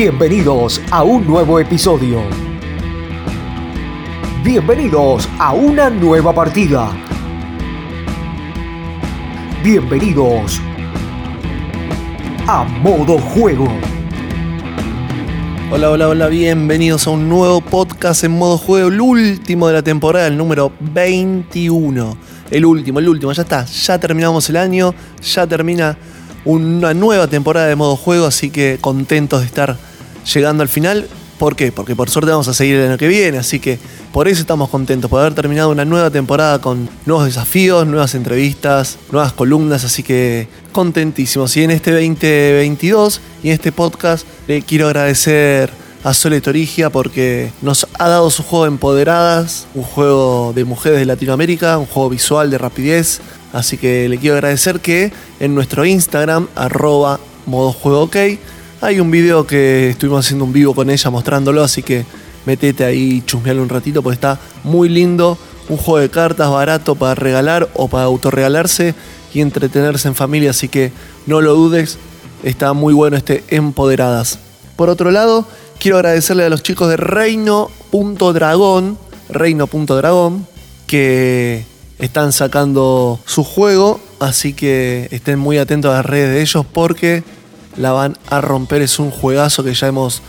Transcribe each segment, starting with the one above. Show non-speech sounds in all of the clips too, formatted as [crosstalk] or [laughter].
Bienvenidos a un nuevo episodio. Bienvenidos a una nueva partida. Bienvenidos a modo juego. Hola, hola, hola, bienvenidos a un nuevo podcast en modo juego, el último de la temporada, el número 21. El último, el último, ya está, ya terminamos el año, ya termina una nueva temporada de modo juego, así que contentos de estar llegando al final. ¿Por qué? Porque por suerte vamos a seguir el año que viene, así que por eso estamos contentos, por haber terminado una nueva temporada con nuevos desafíos, nuevas entrevistas, nuevas columnas, así que contentísimos. Y en este 2022 y en este podcast le quiero agradecer a Sole Torigia porque nos ha dado su juego Empoderadas, un juego de mujeres de Latinoamérica, un juego visual de rapidez. Así que le quiero agradecer que en nuestro Instagram, arroba modo juego ok, hay un video que estuvimos haciendo un vivo con ella mostrándolo, así que metete ahí y chusmealo un ratito porque está muy lindo. Un juego de cartas barato para regalar o para autorregalarse y entretenerse en familia, así que no lo dudes, está muy bueno este Empoderadas. Por otro lado, quiero agradecerle a los chicos de Reino.dragón, Reino.dragón, que están sacando su juego, así que estén muy atentos a las redes de ellos porque la van a romper. Es un juegazo que ya hemos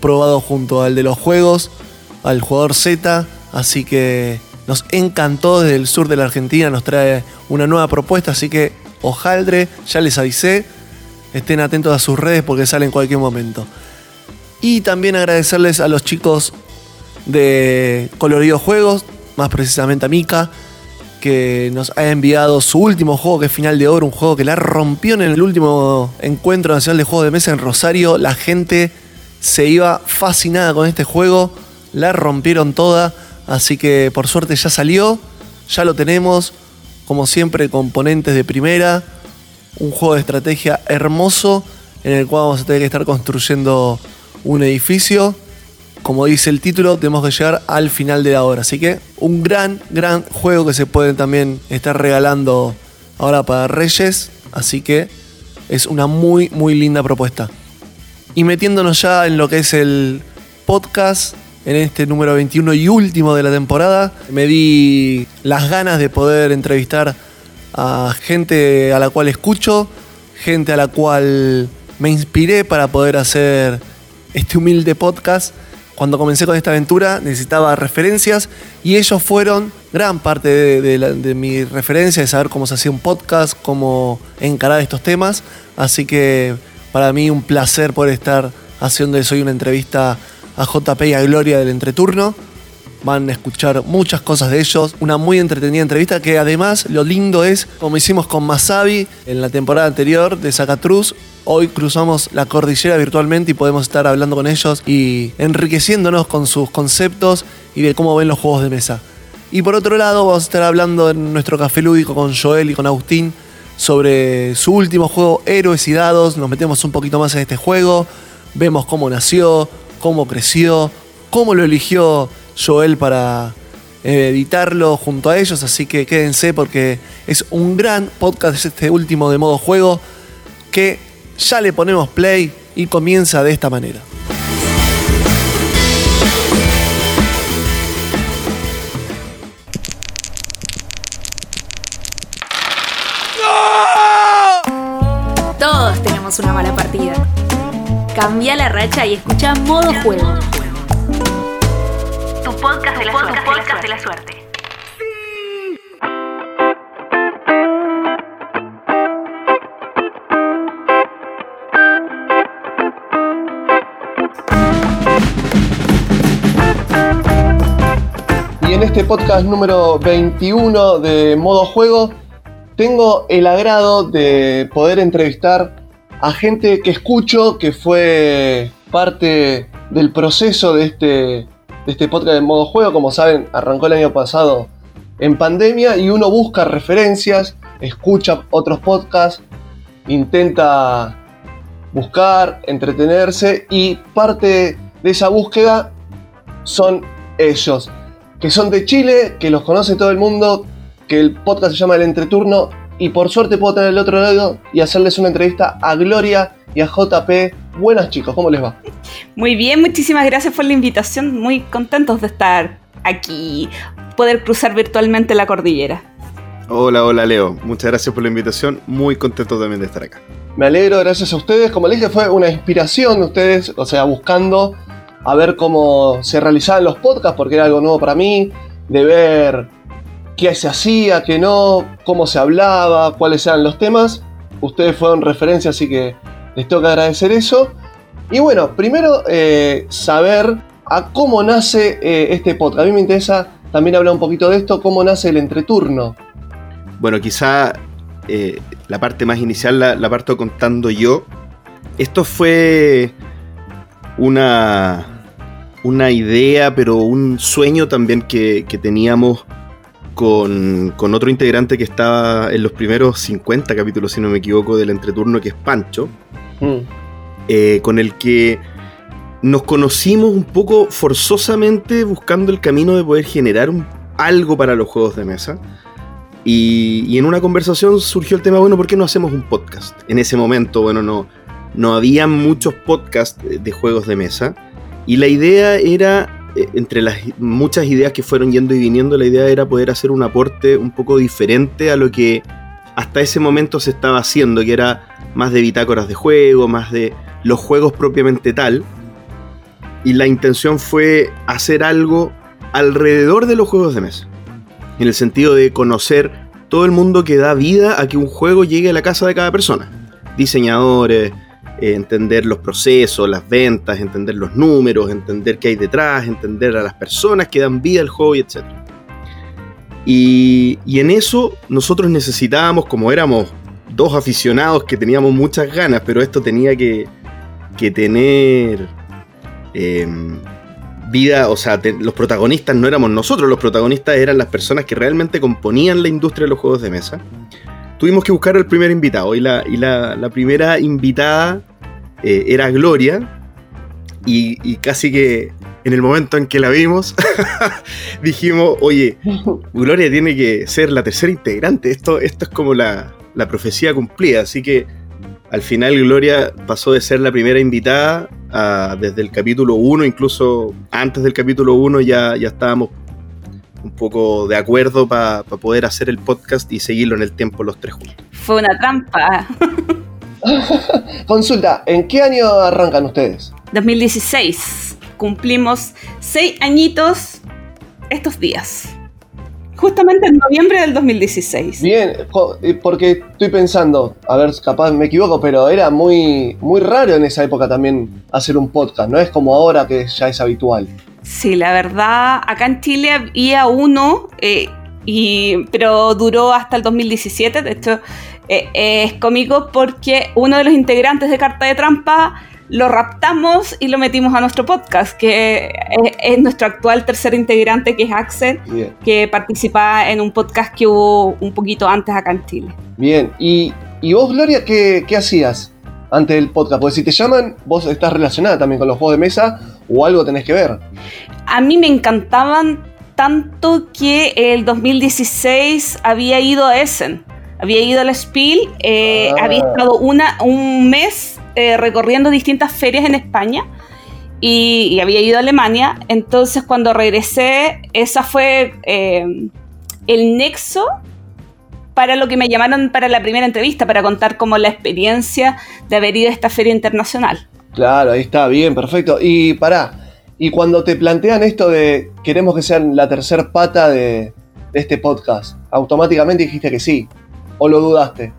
probado junto al de los juegos, al jugador Z. Así que nos encantó desde el sur de la Argentina. Nos trae una nueva propuesta. Así que ojaldre, ya les avisé. Estén atentos a sus redes porque sale en cualquier momento. Y también agradecerles a los chicos de Colorido Juegos, más precisamente a Mika, que nos ha enviado su último juego, que es Final de Oro, un juego que la rompió en el último encuentro nacional de juegos de mesa en Rosario. La gente se iba fascinada con este juego, la rompieron toda, así que por suerte ya salió, ya lo tenemos, como siempre, componentes de primera, un juego de estrategia hermoso en el cual vamos a tener que estar construyendo un edificio como dice el título, tenemos que llegar al final de la hora. Así que un gran, gran juego que se puede también estar regalando ahora para Reyes. Así que es una muy, muy linda propuesta. Y metiéndonos ya en lo que es el podcast, en este número 21 y último de la temporada, me di las ganas de poder entrevistar a gente a la cual escucho, gente a la cual me inspiré para poder hacer este humilde podcast cuando comencé con esta aventura necesitaba referencias y ellos fueron gran parte de, mi referencia, de saber cómo se hacía un podcast, cómo encarar estos temas. Así que para mí un placer poder estar haciendo hoy una entrevista a JP y a Gloria del Entreturno. Van a escuchar muchas cosas de ellos. Una muy entretenida entrevista que además lo lindo es, como hicimos con Masabi en la temporada anterior de Zacatruz, Hoy cruzamos la cordillera virtualmente y podemos estar hablando con ellos y enriqueciéndonos con sus conceptos y de cómo ven los juegos de mesa. Y por otro lado, vamos a estar hablando en nuestro café lúdico con Joel y con Agustín sobre su último juego Héroes y Dados. Nos metemos un poquito más en este juego, vemos cómo nació, cómo creció, cómo lo eligió Joel para eh, editarlo junto a ellos. Así que quédense porque es un gran podcast este último de modo juego que ya le ponemos play y comienza de esta manera. Todos tenemos una mala partida. Cambia la racha y escucha modo juego. Podcast de la, Podcast de la suerte. en este podcast número 21 de Modo Juego tengo el agrado de poder entrevistar a gente que escucho, que fue parte del proceso de este, de este podcast de Modo Juego. Como saben, arrancó el año pasado en pandemia y uno busca referencias, escucha otros podcasts, intenta buscar, entretenerse y parte de esa búsqueda son ellos que son de Chile, que los conoce todo el mundo, que el podcast se llama El Entreturno y por suerte puedo tener el otro lado y hacerles una entrevista a Gloria y a JP Buenas chicos, ¿cómo les va? Muy bien, muchísimas gracias por la invitación. Muy contentos de estar aquí, poder cruzar virtualmente la cordillera. Hola, hola Leo. Muchas gracias por la invitación. Muy contento también de estar acá. Me alegro, gracias a ustedes. Como les dije, fue una inspiración de ustedes, o sea, buscando a ver cómo se realizaban los podcasts, porque era algo nuevo para mí, de ver qué se hacía, qué no, cómo se hablaba, cuáles eran los temas. Ustedes fueron referencia, así que les tengo que agradecer eso. Y bueno, primero eh, saber a cómo nace eh, este podcast. A mí me interesa también hablar un poquito de esto, cómo nace el entreturno. Bueno, quizá eh, la parte más inicial la, la, parto contando yo. Esto fue una, una idea, pero un sueño también que, que teníamos con, con, otro integrante que estaba en los primeros 50 capítulos, si no me equivoco, del entreturno, que es Pancho, mm. eh, con el que nos conocimos un poco forzosamente buscando el camino de poder generar algo para los juegos de mesa. Y, y, en una conversación surgió el tema, bueno, ¿por qué no hacemos un podcast? En ese momento, bueno, no, no había muchos podcasts de juegos de mesa. Y la idea era, eh, entre las muchas ideas que fueron yendo y viniendo, la idea era poder hacer un aporte un poco diferente a lo que hasta ese momento se estaba haciendo, que era más de bitácoras de juego, más de los juegos propiamente tal. Y la intención fue hacer algo alrededor de los juegos de mesa en el sentido de conocer todo el mundo que da vida a que un juego llegue a la casa de cada persona. Diseñadores, eh, entender los procesos, las ventas, entender los números, entender qué hay detrás, entender a las personas que dan vida al juego y etc. Y, en eso nosotros necesitábamos, como éramos dos aficionados que teníamos muchas ganas, pero esto tenía que, que tener... Eh, vida, o sea, los protagonistas no éramos nosotros, los protagonistas eran las personas que realmente componían la industria de los juegos de mesa. Tuvimos que buscar el primer invitado y la, y la, primera invitada eh, era Gloria y, casi que en el momento en que la vimos [laughs] dijimos, oye, [laughs] Gloria tiene que ser la tercera integrante, esto, esto es como la, la profecía cumplida, así que al final Gloria pasó de ser la primera invitada a, desde el capítulo 1, incluso antes del capítulo 1 ya, ya estábamos un poco de acuerdo para pa poder hacer el podcast y seguirlo en el tiempo los tres juntos. Fue una trampa. [laughs] Consulta, ¿en qué año arrancan ustedes? 2016. Cumplimos seis añitos estos días justamente en noviembre del 2016. Bien, porque estoy pensando, a ver, capaz me equivoco, pero era muy, muy raro en esa época también hacer un podcast, no es como ahora que ya es habitual. Sí, la verdad, acá en Chile había uno, eh, y, pero duró hasta el 2017, de hecho eh, es cómico porque uno de los integrantes de Carta de Trampa lo raptamos y lo metimos a nuestro podcast, que es, nuestro actual tercer integrante, que es Axel, Bien. que participa en un podcast que hubo un poquito antes acá en Chile. Bien, y, y vos, Gloria, ¿qué, ¿qué, hacías antes del podcast? Porque si te llaman, vos estás relacionada también con los juegos de mesa o algo tenés que ver. A mí me encantaban tanto que el 2016 había ido a Essen. Había ido a la Spiel, eh, ah. había estado una, un mes eh, recorriendo distintas ferias en España y, había ido a Alemania. Entonces cuando regresé, esa fue eh, el nexo para lo que me llamaron para la primera entrevista, para contar como la experiencia de haber ido a esta feria internacional. Claro, ahí está, bien, perfecto. Y pará, y cuando te plantean esto de queremos que sean la tercer pata de, de este podcast, automáticamente dijiste que sí, o lo dudaste.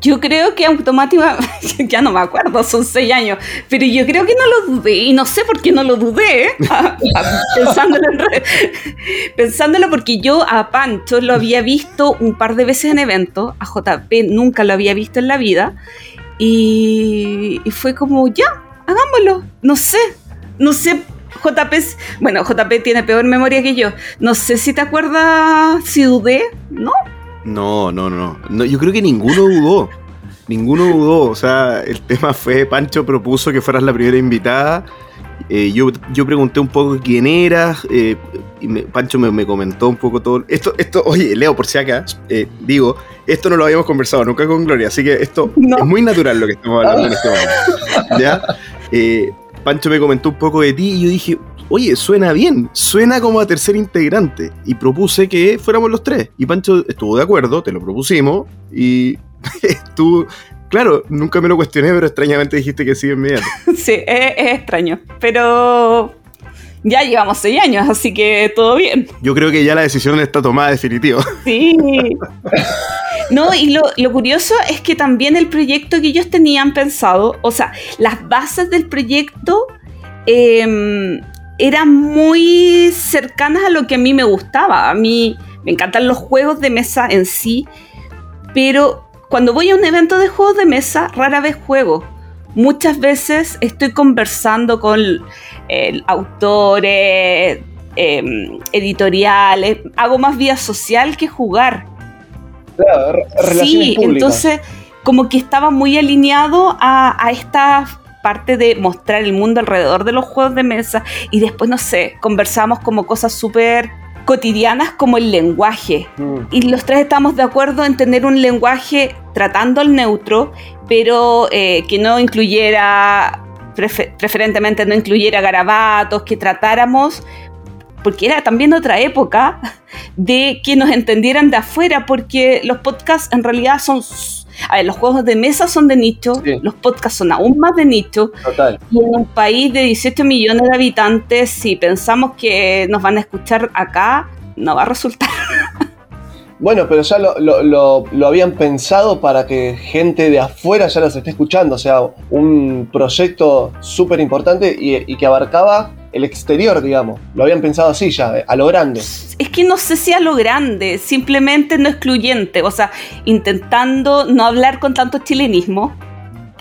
Yo creo que automáticamente, [laughs] ya no me acuerdo, son seis años, pero yo creo que no lo dudé y no sé por qué no lo dudé, [laughs] pensándolo, pensándolo porque yo a Pancho lo había visto un par de veces en eventos, a JP nunca lo había visto en la vida y, y fue como, ya, hagámoslo, no sé, no sé JP, bueno, JP tiene peor memoria que yo. No sé si te acuerdas si dudé, ¿no? No, no, no, no. Yo creo que ninguno dudó. Ninguno dudó. O sea, el [laughs] tema fue, Pancho propuso que fueras la primera invitada. Eh, yo, yo pregunté un poco quién eras. Eh, y me, Pancho me, me, comentó un poco todo. Esto, esto, oye, Leo, por si acá, eh, digo, esto no lo habíamos conversado nunca con Gloria, así que esto no. es muy natural lo que estamos hablando en este momento. ¿Ya? [laughs] Pancho me comentó un poco de ti y yo dije, oye, suena bien, suena como a tercer integrante. Y propuse que fuéramos los tres. Y Pancho estuvo de acuerdo, te lo propusimos y [laughs] tú, claro, nunca me lo cuestioné, pero extrañamente dijiste que sí inmediato. [laughs] Sí, es extraño. Pero ya llevamos seis años, así que todo bien. Yo creo que ya la decisión está tomada definitiva. [laughs] Sí. No, y lo, lo curioso es que también el proyecto que ellos tenían pensado, o sea, las bases del proyecto eh, eran muy cercanas a lo que a mí me gustaba. A mí me encantan los juegos de mesa en sí, pero cuando voy a un evento de juegos de mesa, rara vez juego. Muchas veces estoy conversando con eh, autores, eh, editoriales, hago más vía social que jugar. Claro, Sí, públicas. entonces como que estaba muy alineado a, a esta parte de mostrar el mundo alrededor de los juegos de mesa y después, no sé, conversamos como cosas súper cotidianas como el lenguaje. Mm. Y los tres estamos de acuerdo en tener un lenguaje tratando al neutro, pero eh, que no incluyera, prefe- preferentemente no incluyera garabatos, que tratáramos, porque era también otra época, [laughs] de que nos entendieran de afuera, porque los podcasts en realidad son... A ver, los juegos de mesa son de nicho, Sí. los podcasts son aún más de nicho, Total. y en un país de 18 millones de habitantes, si pensamos que nos van a escuchar acá, no va a resultar. [laughs] Bueno, pero ya lo, lo- lo- lo habían pensado para que gente de afuera ya los esté escuchando. O sea, un proyecto súper importante y, y que abarcaba el exterior, digamos. Lo habían pensado así ya, a lo grande. Es que no sé si a lo grande, simplemente no excluyente, o sea, intentando no hablar con tanto chilenismo.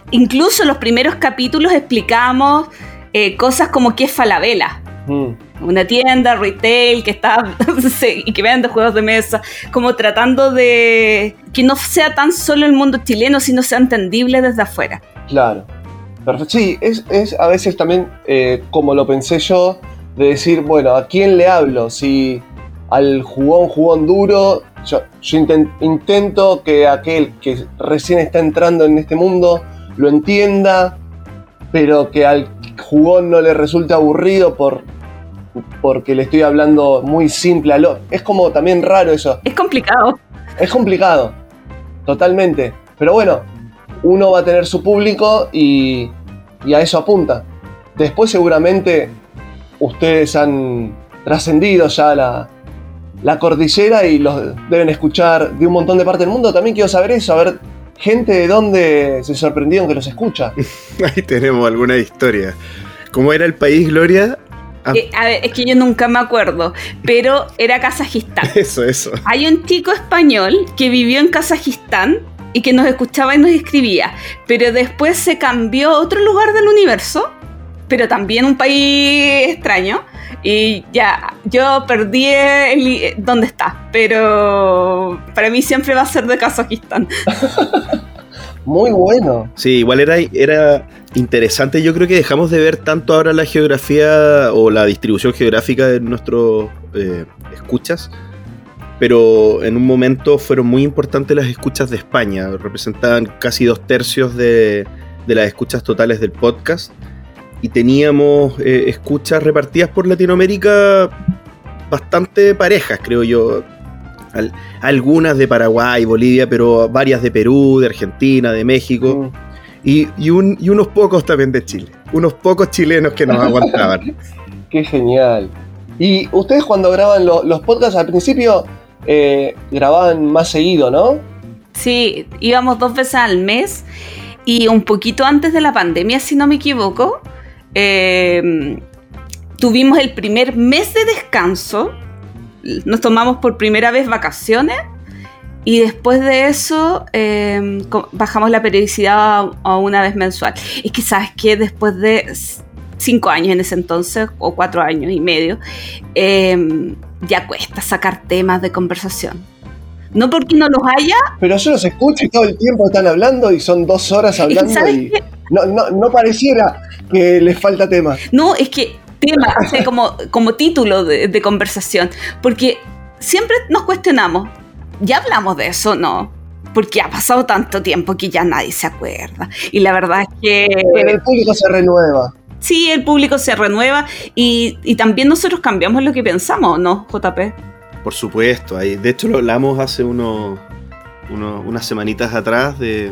Incluso en los primeros capítulos explicamos eh, cosas como qué es Falabella, Mm. Una tienda retail que está [laughs] y que vende juegos de mesa, como tratando de que no sea tan solo el mundo chileno, sino sea entendible desde afuera. Claro. Perfecto. Sí, es, es a veces también eh, como lo pensé yo, de decir, bueno, ¿a quién le hablo? Si al jugón, jugón duro, yo, yo inten- intento que aquel que recién está entrando en este mundo lo entienda, pero que al jugón no le resulte aburrido por, porque le estoy hablando muy simple a lo... Es como también raro eso. Es complicado. Es complicado, totalmente. Pero bueno, uno va a tener su público y, y a eso apunta. Después seguramente ustedes han trascendido ya la, la cordillera y los deben escuchar de un montón de partes del mundo. También quiero saber eso, a ver gente de dónde se sorprendieron que los escucha. [laughs] Ahí tenemos alguna historia. ¿Cómo era el país, Gloria? Ah, Eh, a ver, es que yo nunca me acuerdo, pero era Kazajistán. [laughs] eso, eso. Hay un chico español que vivió en Kazajistán y que nos escuchaba y nos escribía, pero después se cambió a otro lugar del universo, pero también un país extraño. Y ya, yo perdí el, dónde está, pero para mí siempre va a ser de Kazajistán. [laughs] Muy bueno. Sí, igual era, era interesante. Yo creo que dejamos de ver tanto ahora la geografía o la distribución geográfica de nuestros eh, escuchas. Pero en un momento fueron muy importantes las escuchas de España. Representaban casi dos tercios de, de las escuchas totales del podcast. Y teníamos eh, escuchas repartidas por Latinoamérica bastante parejas, creo yo. Al- algunas de Paraguay, Bolivia, pero varias de Perú, de Argentina, de México. Mm. Y, y un- y unos pocos también de Chile. Unos pocos chilenos que nos [laughs] aguantaban. Qué genial. Y ustedes cuando graban lo- los podcasts al principio eh, grababan más seguido, ¿no? Sí, íbamos dos veces al mes y un poquito antes de la pandemia, si no me equivoco, eh, tuvimos el primer mes de descanso, nos tomamos por primera vez vacaciones y después de eso eh, co- bajamos la periodicidad a, a una vez mensual. Es que sabes que después de cinco años en ese entonces, o cuatro años y medio, eh, ya cuesta sacar temas de conversación. No porque no los haya, Pero yo los escucho y todo el tiempo están hablando y son dos horas hablando ¿Sabes y no, no, no pareciera que les falta tema. No, es que tema, o sea, como, como título de, de conversación, porque siempre nos cuestionamos, ¿ya hablamos de eso? No. porque ha pasado tanto tiempo que ya nadie se acuerda. Y la verdad es que... El público se renueva. Sí, el público se renueva y, y también nosotros cambiamos lo que pensamos, ¿no, JP? Por supuesto, ahí, de hecho lo hablamos hace unos, unos- unas semanitas atrás de,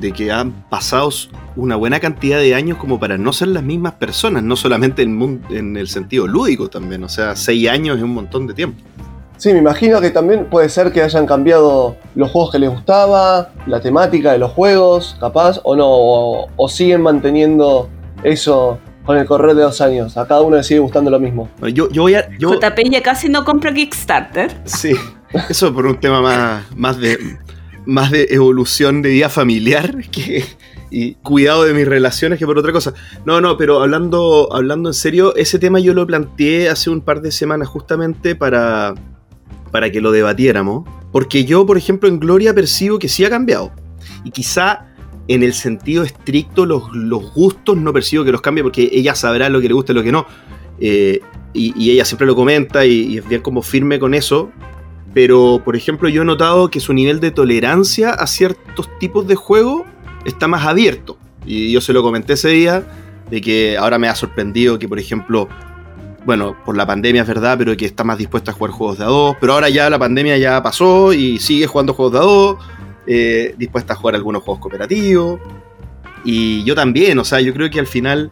de que han pasado una buena cantidad de años como para no ser las mismas personas, no solamente en, en el sentido lúdico también, o sea, seis años es un montón de tiempo. Sí, me imagino que también puede ser que hayan cambiado los juegos que les gustaba, la temática de los juegos, capaz, o no, o, o siguen manteniendo eso con el correr de los años. A cada uno le sigue gustando lo mismo. Bueno, yo, yo voy a... Yo, JP ya casi no compra Kickstarter. Sí, eso por un tema más, más de más de evolución de vida familiar [laughs] que, y cuidado de mis relaciones que por otra cosa. No, no, pero hablando, hablando en serio, ese tema yo lo planteé hace un par de semanas justamente para, para que lo debatiéramos. Porque yo, por ejemplo, en Gloria percibo que sí ha cambiado. Y quizá en el sentido estricto los, los gustos no percibo que los cambie porque ella sabrá lo que le gusta y lo que no. Eh, y, ella siempre lo comenta y, y es bien como firme con eso. Pero, por ejemplo, yo he notado que su nivel de tolerancia a ciertos tipos de juego está más abierto. Y yo se lo comenté ese día, de que ahora me ha sorprendido que, por ejemplo, bueno, por la pandemia es verdad, pero que está más dispuesta a jugar juegos de a dos. Pero ahora ya la pandemia ya pasó y sigue jugando juegos de a dos, eh, dispuesta a jugar algunos juegos cooperativos. Y yo también, o sea, yo creo que al final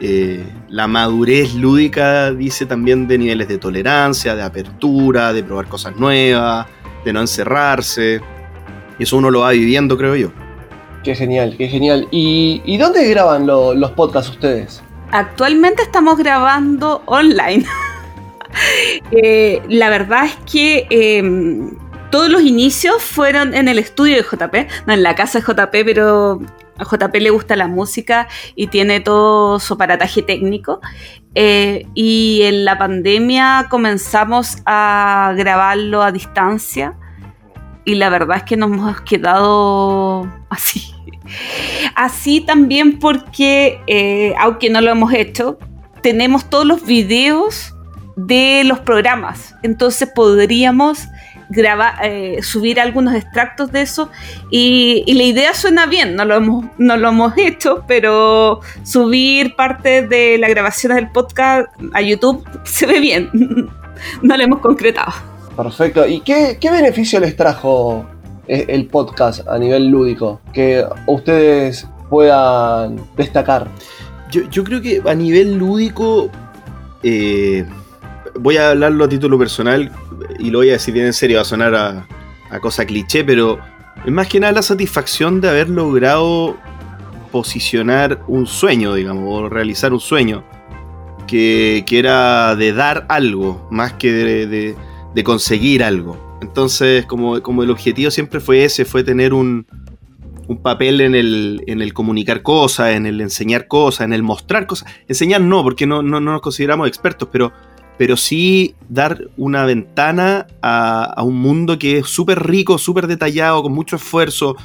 eh, la madurez lúdica dice también de niveles de tolerancia, de apertura, de probar cosas nuevas, de no encerrarse. Y eso uno lo va viviendo, creo yo. Qué genial, qué genial. ¿Y, y dónde graban lo- los podcasts ustedes? Actualmente estamos grabando online. [laughs] Eh, la verdad es que eh, todos los inicios fueron en el estudio de JP, no en la casa de JP, pero a JP le gusta la música y tiene todo su aparataje técnico. Eh, y en la pandemia comenzamos a grabarlo a distancia y la verdad es que nos hemos quedado así. Así también porque, eh, aunque no lo hemos hecho, tenemos todos los videos de los programas. Entonces podríamos grabar, eh, subir algunos extractos de eso y, y la idea suena bien, no lo, hemos, no lo hemos [laughs] hecho, pero subir parte de las grabaciones del podcast a YouTube se ve bien. [laughs] no lo hemos concretado. Perfecto. ¿Y qué, qué beneficio les trajo e- el podcast a nivel lúdico? Que ustedes puedan destacar. Yo, yo creo que a nivel lúdico, eh, voy a hablarlo a título personal y lo voy a decir bien en serio, va a sonar a, cosa cliché, pero es más que nada la satisfacción de haber logrado posicionar un sueño, digamos, o realizar un sueño, que, que era de dar algo, más que de, de- de conseguir algo. Entonces, como, como el objetivo siempre fue ese, fue tener un, un papel en el, en el comunicar cosas, en el enseñar cosas, en el mostrar cosas. Enseñar no, porque no, no, no nos consideramos expertos, pero, pero sí dar una ventana a, un mundo que es súper rico, súper detallado, con mucho esfuerzo,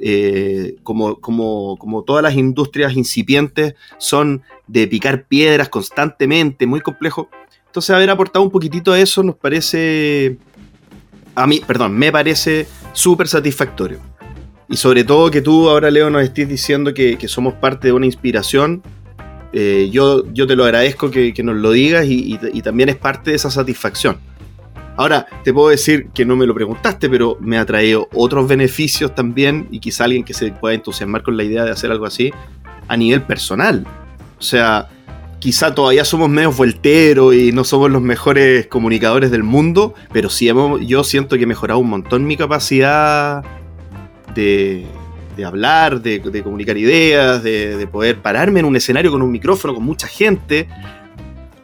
eh, como, como, como todas las industrias incipientes son de picar piedras constantemente, muy complejo. Entonces haber aportado un poquitito a eso nos parece, a mí, perdón, me parece súper satisfactorio. Y sobre todo que tú ahora, Leo, nos estés diciendo que somos parte de una inspiración. Eh, yo, yo te lo agradezco que, que nos lo digas y, y- y también es parte de esa satisfacción. Ahora, te puedo decir que no me lo preguntaste, pero me ha traído otros beneficios también y quizá alguien que se pueda entusiasmar con la idea de hacer algo así a nivel personal. O sea, quizá todavía somos medios volteros y no somos los mejores comunicadores del mundo, pero sí hemos, yo siento que he mejorado un montón mi capacidad de, de hablar, de, comunicar ideas, de, de poder pararme en un escenario con un micrófono, con mucha gente.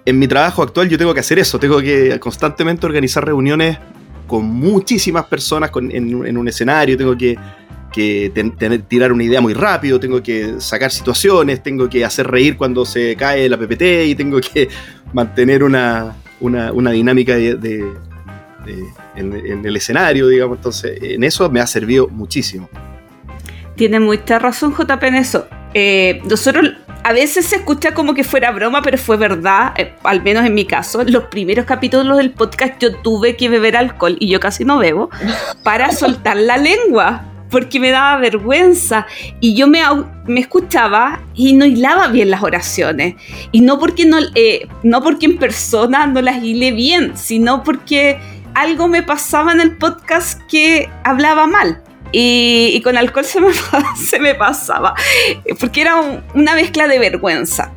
En mi trabajo actual yo tengo que hacer eso, tengo que constantemente organizar reuniones con muchísimas personas en, un escenario, tengo que, tirar una idea muy rápido, tengo que sacar situaciones, tengo que hacer reír cuando se cae la PPT y tengo que mantener una, dinámica en, en el escenario, digamos. Entonces, en eso me ha servido muchísimo. Tiene mucha razón JP en eso. Eh, nosotros a veces se escucha como que fuera broma, pero fue verdad, eh, al menos en mi caso. Los primeros capítulos del podcast yo tuve que beber alcohol, y yo casi no bebo, para [laughs] soltar la lengua, porque me daba vergüenza. Y yo me, me escuchaba y no hilaba bien las oraciones. Y no porque, no, eh, no porque en persona no las hilé bien, sino porque algo me pasaba en el podcast que hablaba mal. Y, y con alcohol se me, [laughs] se me pasaba, porque era un- una mezcla de vergüenza.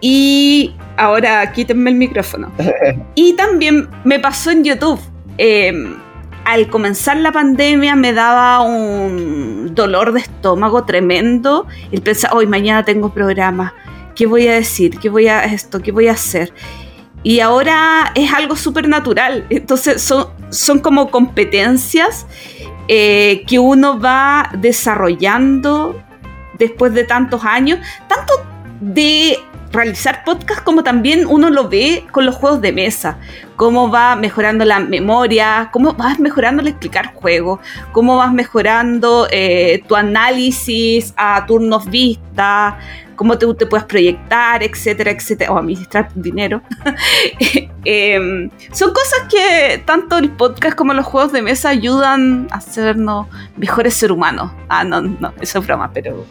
Y ahora quítenme el micrófono. [laughs] Y también me pasó en YouTube. Eh, al comenzar la pandemia me daba un dolor de estómago tremendo. El pensar, hoy mañana tengo programa. ¿Qué voy a decir? ¿Qué voy a esto? ¿Qué voy a hacer? Y ahora es algo súper natural. Entonces son, son como competencias eh, que uno va desarrollando después de tantos años, tanto de realizar podcast como también uno lo ve con los juegos de mesa, cómo va mejorando la memoria, cómo vas mejorando el explicar juegos, cómo vas mejorando eh, tu análisis a turnos vista, cómo te, te puedes proyectar, etcétera, etcétera, o administrar dinero. [laughs] Em, son cosas que tanto el podcast como los juegos de mesa ayudan a hacernos mejores seres humanos. Ah, no, no, eso es broma, pero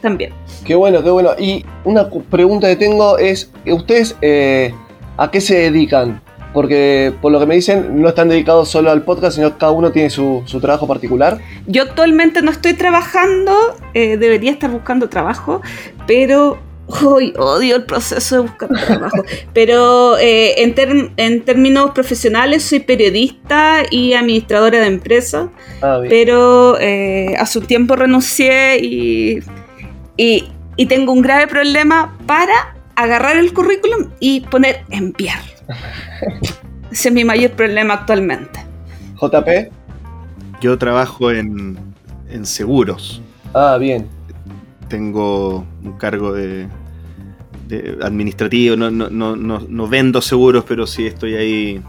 también. Qué bueno, qué bueno. Y una pregunta que tengo es, ¿ustedes eh, a qué se dedican? Porque por lo que me dicen, no están dedicados solo al podcast, sino que cada uno tiene su, su trabajo particular. Yo actualmente no estoy trabajando, eh, debería estar buscando trabajo, pero uy, odio el proceso de buscar trabajo. [laughs] Pero eh, en, en términos profesionales soy periodista y administradora de empresas, Ah, pero eh, hace un tiempo renuncié y, y, y tengo un grave problema para agarrar el currículum y poner enviar. [laughs] Ese es mi mayor problema actualmente. JP. Yo trabajo en, en seguros. Ah, bien. Tengo un cargo de, de administrativo. No, no, no, no, no vendo seguros, pero sí estoy ahí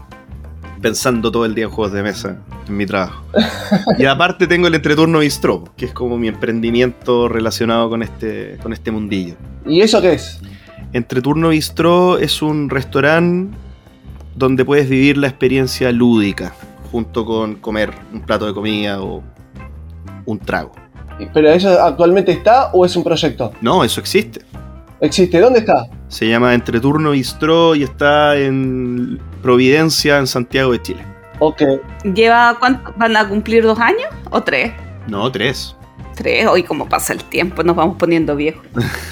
pensando todo el día en juegos de mesa en mi trabajo. [laughs] y aparte tengo el entreturno Bistro, que es como mi emprendimiento relacionado con este, con este mundillo. ¿Y eso qué es? Entreturno Bistro es un restaurante donde puedes vivir la experiencia lúdica junto con comer un plato de comida o un trago. ¿Pero eso actualmente está o es un proyecto? No, eso existe. ¿Existe? ¿Dónde está? Se llama Entreturno Bistro y está en Providencia, en Santiago de Chile. Ok. ¿Lleva cuánto? ¿Van a cumplir dos años o tres? No, tres. Tres, hoy como pasa el tiempo, nos vamos poniendo viejos.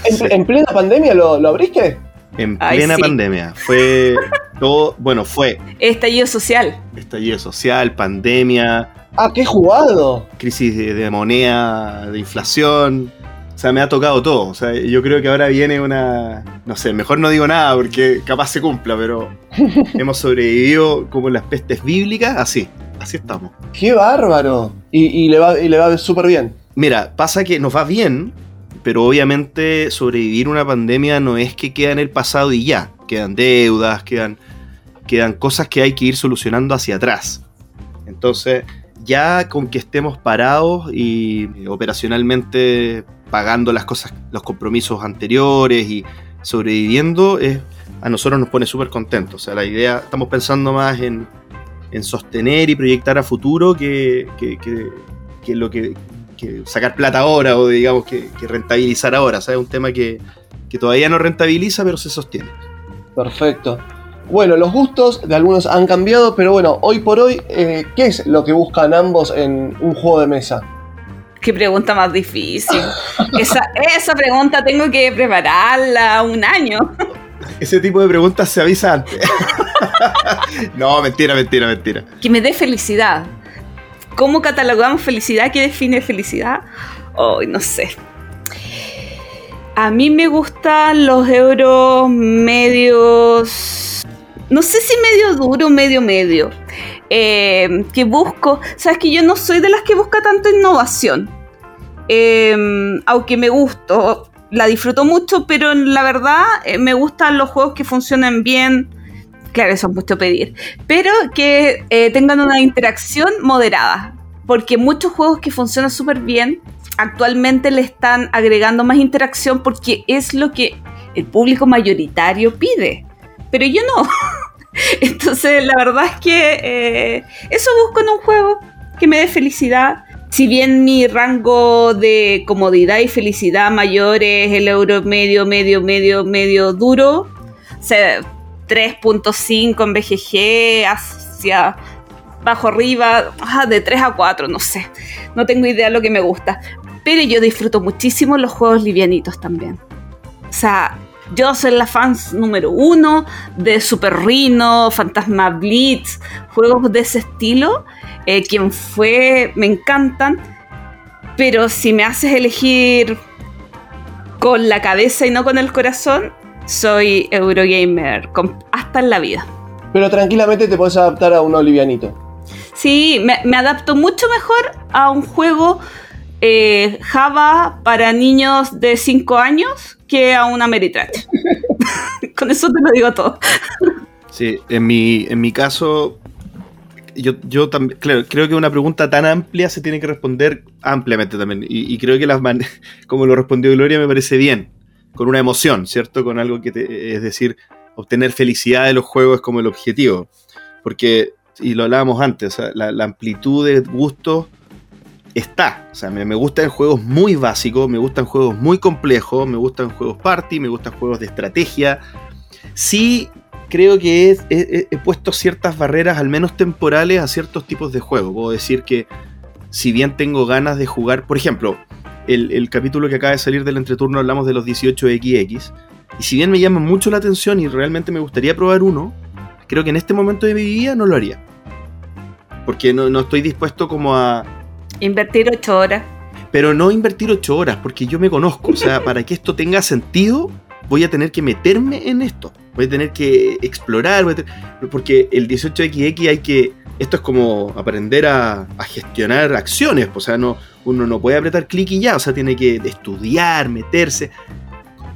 ¿En, [laughs] Sí. en plena pandemia lo, lo abriste? En Ay, plena sí. pandemia. Fue [laughs] todo, bueno, fue Estallido social. estallido social, pandemia, Ah, qué jugado. crisis de, de moneda, de inflación. O sea, me ha tocado todo. O sea, yo creo que ahora viene una. No sé, mejor no digo nada porque capaz se cumpla, pero [laughs] hemos sobrevivido como en las pestes bíblicas, así. Así estamos. Qué bárbaro. Y, y le va, y le va súper bien. Mira, pasa que nos va bien, pero obviamente sobrevivir una pandemia no es que queda en el pasado y ya. Quedan deudas, quedan, quedan cosas que hay que ir solucionando hacia atrás. Entonces, ya con que estemos parados y operacionalmente pagando las cosas, los compromisos anteriores y sobreviviendo, es, a nosotros nos pone súper contentos. O sea, la idea, estamos pensando más en, en sostener y proyectar a futuro que, que, que- que lo que, que sacar plata ahora o digamos que, que rentabilizar ahora. O sea, es un tema que, que todavía no rentabiliza, pero se sostiene. Perfecto. Bueno, los gustos de algunos han cambiado, pero bueno, hoy por hoy, eh, ¿qué es lo que buscan ambos en un juego de mesa? Qué pregunta más difícil. [laughs] Esa, esa pregunta tengo que prepararla un año. [laughs] Ese tipo de preguntas se avisa antes. [laughs] no, mentira, mentira, mentira. Que me dé felicidad. ¿Cómo catalogamos felicidad? ¿Qué define felicidad? Hoy no sé. A mí me gustan los euros medios. No sé si medio duro o medio medio. Eh, que busco. Sabes que yo no soy de las que busca tanto innovación. Eh, aunque me gusto, la disfruto mucho, pero la verdad eh, me gustan los juegos que funcionen bien. Claro, eso es mucho pedir. Pero que eh, tengan una interacción moderada. Porque muchos juegos que funcionan súper bien actualmente le están agregando más interacción porque es lo que el público mayoritario pide. Pero yo no. [laughs] Entonces, la verdad es que eh, eso busco en un juego que me dé felicidad. Si bien mi rango de comodidad y felicidad mayor es el euro medio, medio, medio, medio duro, o sea, 3.5 en BGG hacia bajo arriba, de 3 a 4, no sé. No tengo idea de lo que me gusta. Pero yo disfruto muchísimo los juegos livianitos también. O sea, yo soy la fan número uno de Super Rhino, Fantasma Blitz, juegos de ese estilo. Eh, quien fue, me encantan. Pero si me haces elegir con la cabeza y no con el corazón, soy Eurogamer, hasta en la vida. Pero tranquilamente te puedes adaptar a un livianito. Sí, me, me adapto mucho mejor a un juego eh, Java para niños de 5 años que a una Meritrash. [laughs] Con eso te lo digo todo. Sí, en mi, en mi caso, yo, yo también, claro, creo que una pregunta tan amplia se tiene que responder ampliamente también. Y, creo que las [laughs] como lo respondió Gloria me parece bien, con una emoción, ¿cierto? Con algo que, es decir, obtener felicidad de los juegos es como el objetivo. Porque, y lo hablábamos antes, la, amplitud de gustos está. O sea, me, gustan juegos muy básicos, me gustan juegos muy complejos, me gustan juegos party, me gustan juegos de estrategia. Sí creo que he, puesto ciertas barreras, al menos temporales, a ciertos tipos de juegos. Puedo decir que si bien tengo ganas de jugar, por ejemplo, el, capítulo que acaba de salir del entreturno hablamos de los 18XX, y si bien me llama mucho la atención y realmente me gustaría probar uno, creo que en este momento de mi vida no lo haría. Porque no, no estoy dispuesto como a, Invertir ocho horas. Pero no invertir ocho horas, porque yo me conozco. O sea, para que esto tenga sentido, voy a tener que meterme en esto. Voy a tener que explorar. porque el 18XX hay que. Esto es como aprender a, gestionar acciones. O sea, no, uno no puede apretar clic y ya. O sea, tiene que estudiar, meterse.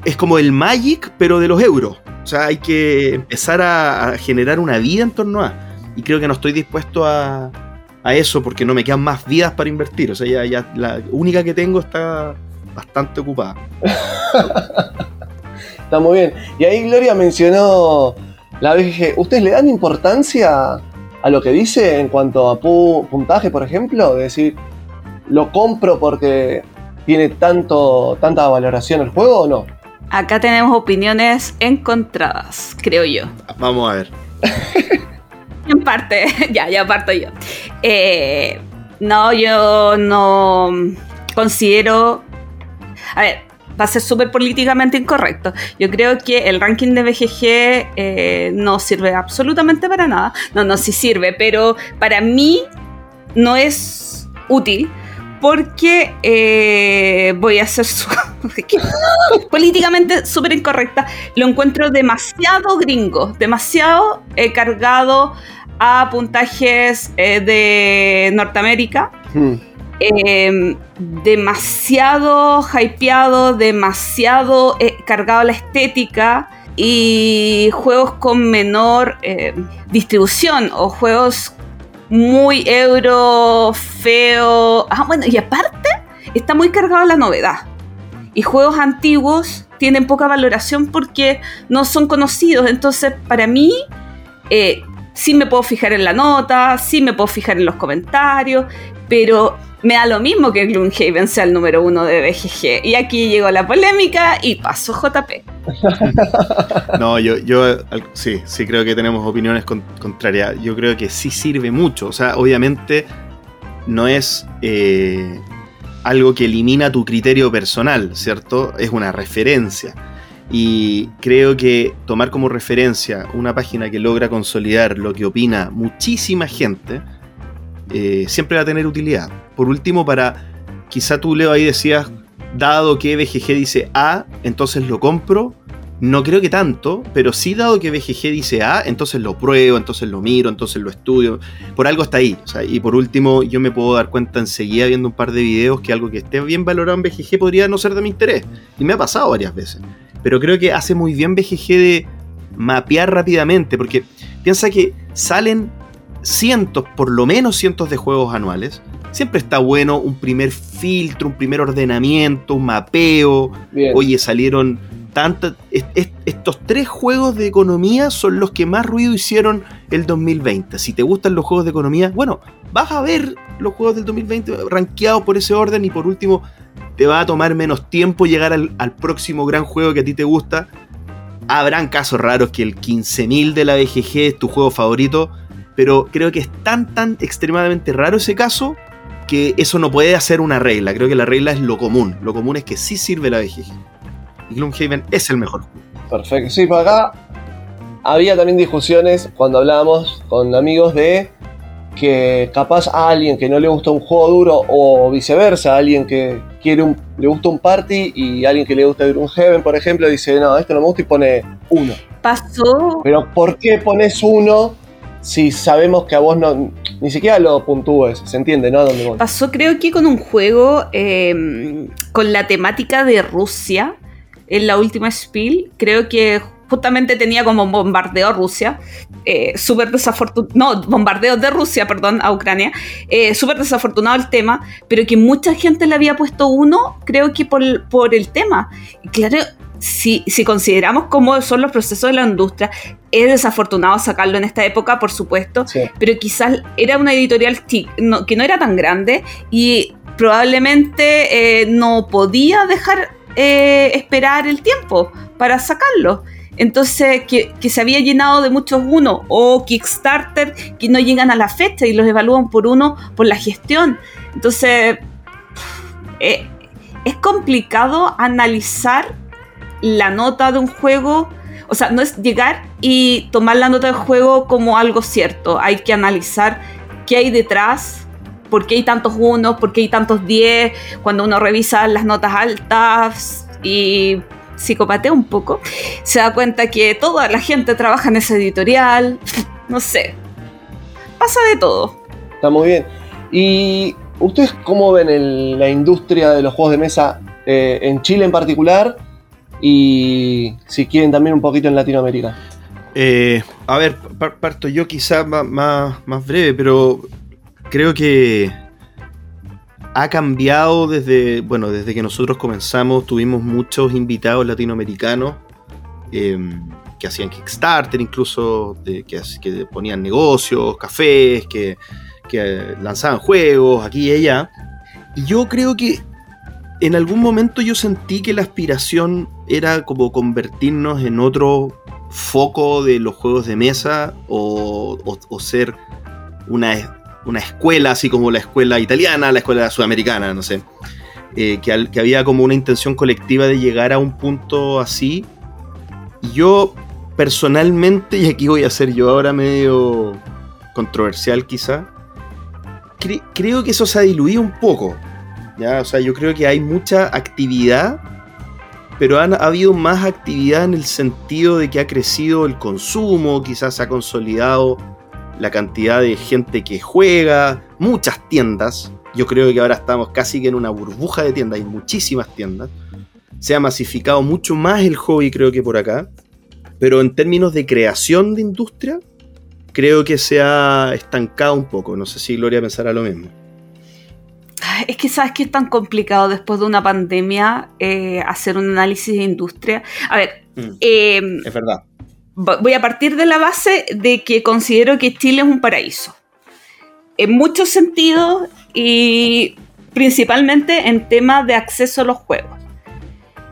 Es como el Magic, pero de los euros. O sea, hay que empezar a generar una vida en torno a. Y creo que no estoy dispuesto a, a eso porque no me quedan más vidas para invertir. O sea, ya, ya la única que tengo está bastante ocupada. [laughs] está muy bien. Y ahí Gloria mencionó la BGG. ¿Ustedes le dan importancia a lo que dice en cuanto a puntaje, por ejemplo? De decir, ¿lo compro porque tiene tanto, tanta valoración el juego o no? Acá tenemos opiniones encontradas, creo yo. Vamos a ver. [laughs] En parte, [laughs] ya, ya parto yo. Eh, no, yo no considero. A ver, va a ser súper políticamente incorrecto. Yo creo que el ranking de BGG eh, no sirve absolutamente para nada. No, no, sí sirve, pero para mí no es útil porque eh, voy a ser [laughs] políticamente súper incorrecta. Lo encuentro demasiado gringo, demasiado eh, cargado a puntajes de Norteamérica. Hmm. Em, demasiado hypeado, demasiado cargado a la estética y juegos con menor distribución o juegos muy euro, feo. Ah, bueno, y aparte, está muy cargado la novedad. Y juegos antiguos tienen poca valoración porque no son conocidos. Entonces, para mí, eh, sí me puedo fijar en la nota, sí me puedo fijar en los comentarios, pero me da lo mismo que Gloomhaven sea el número uno de BGG. Y aquí llegó la polémica y pasó JP. [laughs] no, yo, yo sí, sí creo que tenemos opiniones contrarias. Yo creo que sí sirve mucho. O sea, obviamente no es eh, algo que elimina tu criterio personal, ¿cierto? Es una referencia. Y creo que tomar como referencia una página que logra consolidar lo que opina muchísima gente, eh, siempre va a tener utilidad. Por último, para quizá tú, Leo, ahí decías, dado que BGG dice A, entonces lo compro. No creo que tanto, pero sí dado que BGG dice A, entonces lo pruebo, entonces lo miro, entonces lo estudio. Por algo está ahí. y por último, yo me puedo dar cuenta enseguida viendo un par de videos que algo que esté bien valorado en BGG podría no ser de mi interés. Y me ha pasado varias veces. Pero creo que hace muy bien BGG de mapear rápidamente, porque piensa que salen cientos, por lo menos cientos de juegos anuales. Siempre está bueno un primer filtro, un primer ordenamiento, un mapeo. Bien. Oye, salieron tantas. est- est- estos tres juegos de economía son los que más ruido hicieron el 2020. Si te gustan los juegos de economía, bueno, vas a ver los juegos del 2020 rankeados por ese orden y por último te va a tomar menos tiempo llegar al, próximo gran juego que a ti te gusta. Habrán casos raros que el 15.000 de la BGG es tu juego favorito, pero creo que es tan, tan extremadamente raro ese caso que eso no puede hacer una regla. Creo que la regla es lo común. Lo común es que sí sirve la BGG. Y Gloomhaven es el mejor. Perfecto. Sí, por acá había también discusiones cuando hablábamos con amigos de que capaz a alguien que no le gusta un juego duro o viceversa, a alguien que quiere un, le gusta un party y alguien que le gusta un Heaven, por ejemplo, dice, no, esto no me gusta y pone uno. Pasó, Pero ¿por qué pones uno si sabemos que a vos no, ni siquiera lo puntúes? ¿Se entiende, no? ¿A dónde voy? pasó creo que con un juego eh, con la temática de Rusia, en la última Spiel, creo que justamente tenía como bombardeo a Rusia, eh, súper desafortunado, no, bombardeo de Rusia, perdón, a Ucrania, eh, súper desafortunado el tema, pero que mucha gente le había puesto uno, creo que por, por el tema. Y claro, si, si consideramos cómo son los procesos de la industria, es desafortunado sacarlo en esta época, por supuesto, Sí. pero quizás era una editorial no- que no era tan grande y probablemente eh, no podía dejar eh, esperar el tiempo para sacarlo. Entonces, que, se había llenado de muchos uno o Kickstarter que no llegan a la fecha y los evalúan por uno por la gestión. Entonces, eh, es complicado analizar la nota de un juego. O sea, no es llegar y tomar la nota del juego como algo cierto. Hay que analizar qué hay detrás, por qué hay tantos unos, por qué hay tantos 10. Cuando uno revisa las notas altas y psicopatea un poco, se da cuenta que toda la gente trabaja en ese editorial. No sé. Pasa de todo. Está muy bien. ¿Y ustedes cómo ven el- la industria de los juegos de mesa eh, en Chile en particular? Y si quieren también un poquito en Latinoamérica. Eh, a ver, par- parto yo quizá más breve, pero creo que ha cambiado desde, bueno, desde que nosotros comenzamos, tuvimos muchos invitados latinoamericanos eh, que hacían Kickstarter, incluso que, que ponían negocios, cafés, que, que lanzaban juegos aquí y allá. Y yo creo que en algún momento yo sentí que la aspiración era como convertirnos en otro foco de los juegos de mesa o- o ser una, una escuela, así como la escuela italiana, la escuela sudamericana, no sé. Eh, que, que había como una intención colectiva de llegar a un punto así. Y yo personalmente, y aquí voy a ser yo ahora medio controversial quizá, cre- creo que eso se ha diluido un poco. ¿ya? O sea, yo creo que hay mucha actividad pero ha habido más actividad en el sentido de que ha crecido el consumo, quizás se ha consolidado la cantidad de gente que juega, muchas tiendas. Yo creo que ahora estamos casi que en una burbuja de tiendas, hay muchísimas tiendas. Se ha masificado mucho más el hobby, creo que por acá. Pero en términos de creación de industria, creo que se ha estancado un poco. No sé si Gloria pensará lo mismo. Ay, Es que sabes que es tan complicado después de una pandemia eh, hacer un análisis de industria. A ver, eh, Es verdad. Vo- voy a partir de la base de que considero que Chile es un paraíso. En muchos sentidos y principalmente en temas de acceso a los juegos.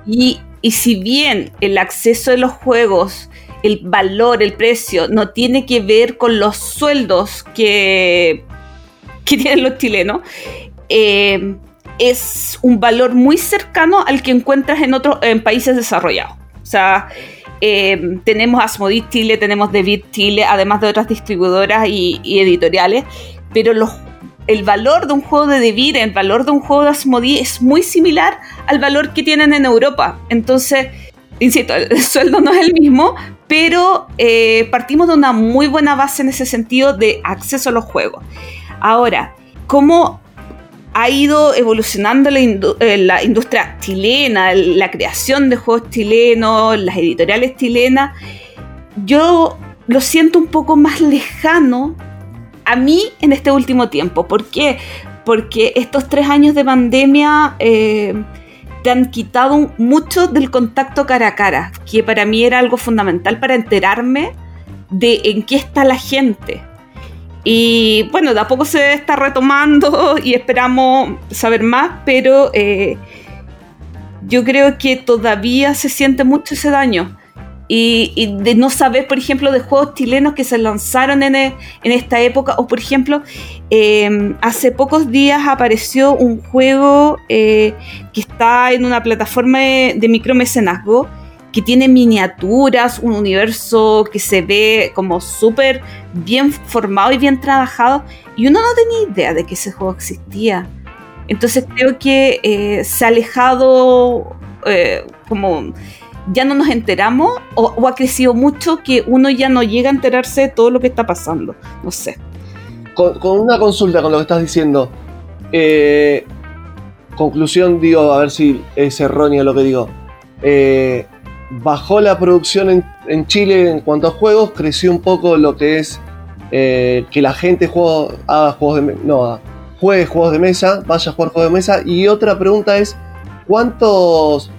Y, y si bien el acceso a los juegos, el valor, el precio, no tiene que ver con los sueldos que, que [laughs] tienen los chilenos, eh, es un valor muy cercano al que encuentras en otros en países desarrollados. O sea, eh, tenemos Asmodee Chile, tenemos David Chile, además de otras distribuidoras y, editoriales, pero el valor de un juego de Devir, el valor de un juego de Asmodee es muy similar al valor que tienen en Europa. Entonces, insisto, el [laughs] sueldo no es el mismo, pero eh, partimos de una muy buena base en ese sentido de acceso a los juegos. Ahora, ¿cómo ha ido evolucionando eh, la industria chilena, la creación de juegos chilenos, las editoriales chilenas? Yo lo siento un poco más lejano a mí en este último tiempo. ¿Por qué? porque estos tres años de pandemia eh, te han quitado mucho del contacto cara a cara, que para mí era algo fundamental para enterarme de en qué está la gente. Y bueno, de a poco se está retomando [laughs] y esperamos saber más, pero eh, yo creo que todavía se siente mucho ese daño. Y, de no saber, por ejemplo, de juegos chilenos que se lanzaron en, en esta época, o por ejemplo, em, hace pocos días apareció un juego eh, que está en una plataforma de, de micromecenazgo que tiene miniaturas, un universo que se ve como súper bien formado y bien trabajado, y uno no tenía idea de que ese juego existía. Entonces creo que eh, se ha alejado eh, como ya no nos enteramos o, ha crecido mucho que uno ya no llega a enterarse de todo lo que está pasando. No sé. Con, una consulta con lo que estás diciendo. Eh, conclusión, digo, a ver si es erróneo lo que digo. Bajó la producción en, Chile en cuanto a juegos, creció un poco lo que es que la gente juega, haga juegos de... No, juegue juegos de mesa, vaya a jugar juegos de mesa. Y otra pregunta es, ¿cuántos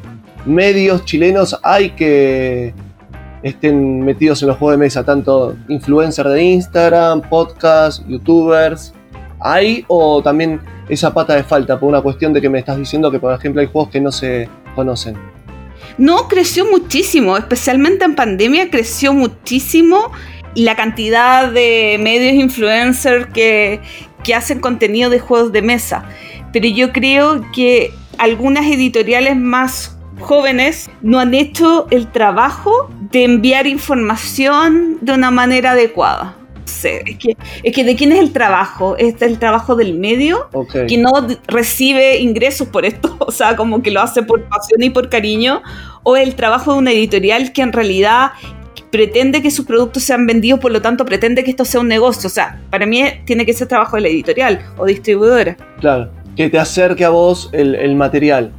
medios chilenos hay que estén metidos en los juegos de mesa? Tanto influencers de Instagram, podcast, youtubers. ¿Hay o también esa pata de falta por una cuestión de que me estás diciendo que, por ejemplo, hay juegos que no se conocen? No, creció muchísimo, especialmente en pandemia creció muchísimo la cantidad de medios influencers que, que hacen contenido de juegos de mesa. Pero yo creo que algunas editoriales más jóvenes no han hecho el trabajo de enviar información de una manera adecuada. Es, que, es que de quién es el trabajo, es el trabajo del medio que no recibe ingresos por esto, [laughs] o sea, como que lo hace por pasión y por cariño, o el trabajo de una editorial que en realidad pretende que sus productos sean vendidos, por lo tanto pretende que esto sea un negocio. O sea, para mí tiene que ser trabajo de la editorial o distribuidora. Claro, que te acerque a vos el, material.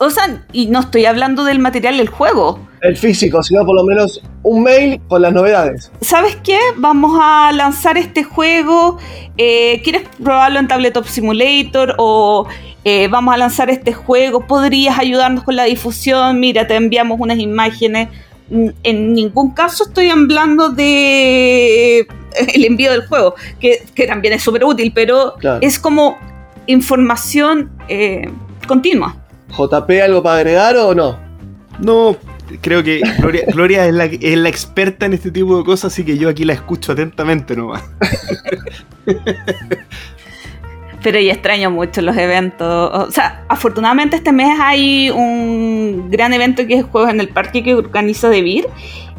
O sea, y no estoy hablando del material del juego. El físico, sino por lo menos un mail con las novedades. ¿Sabes qué? Vamos a lanzar este juego. Eh, ¿Quieres probarlo en Tabletop Simulator? O eh, vamos a lanzar este juego. ¿Podrías ayudarnos con la difusión? Mira, te enviamos unas imágenes en ningún caso estoy hablando de el envío del juego, que, también es súper útil, pero es como información eh, continua. ¿JP algo para agregar o no? No, creo que [laughs] Gloria, es, la, es, la, experta en este tipo de cosas, así que yo aquí la escucho atentamente nomás. pero ya extraño mucho los eventos. O sea, afortunadamente este mes hay un gran evento que es Juegos en el Parque que organiza DeVir.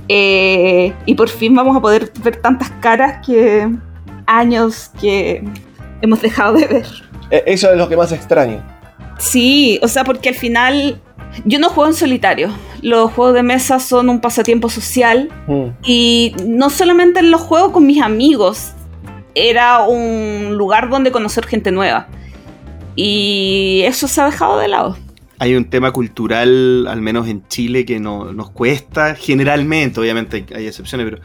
Eh, y por fin vamos a poder ver tantas caras que años que hemos dejado de ver. E, eso es lo que más extraño. Sí, o sea, porque al final yo no juego en solitario. Los juegos de mesa son un pasatiempo social. Mm. Y no solamente en los juegos con mis amigos, era un lugar donde conocer gente nueva. Y eso se ha dejado de lado. Hay un tema cultural, al menos en Chile, que no, nos cuesta, generalmente, obviamente hay excepciones, pero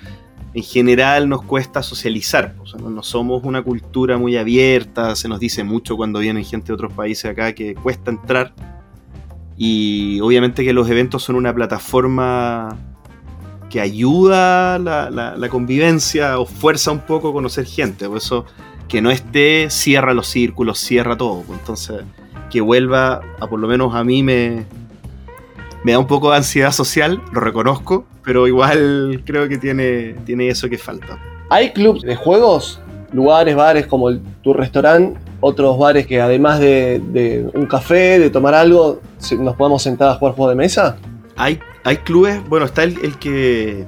en general nos cuesta socializar. no, somos una cultura muy abierta, se nos dice mucho cuando vienen gente de otros países acá que cuesta entrar. Y obviamente que los eventos son una plataforma que ayuda la, convivencia o fuerza un poco a conocer gente. Por eso que no esté, cierra los círculos, cierra todo. Entonces, que vuelva, a por lo menos a mí me da un poco de ansiedad social, lo reconozco, pero igual creo que tiene, tiene eso que falta. ¿Hay clubes de juegos? Lugares, bares como tu restaurante, otros bares que además de, de un café, de tomar algo, nos podemos sentar a jugar juegos de mesa? Hay hay clubes, bueno, está el, que...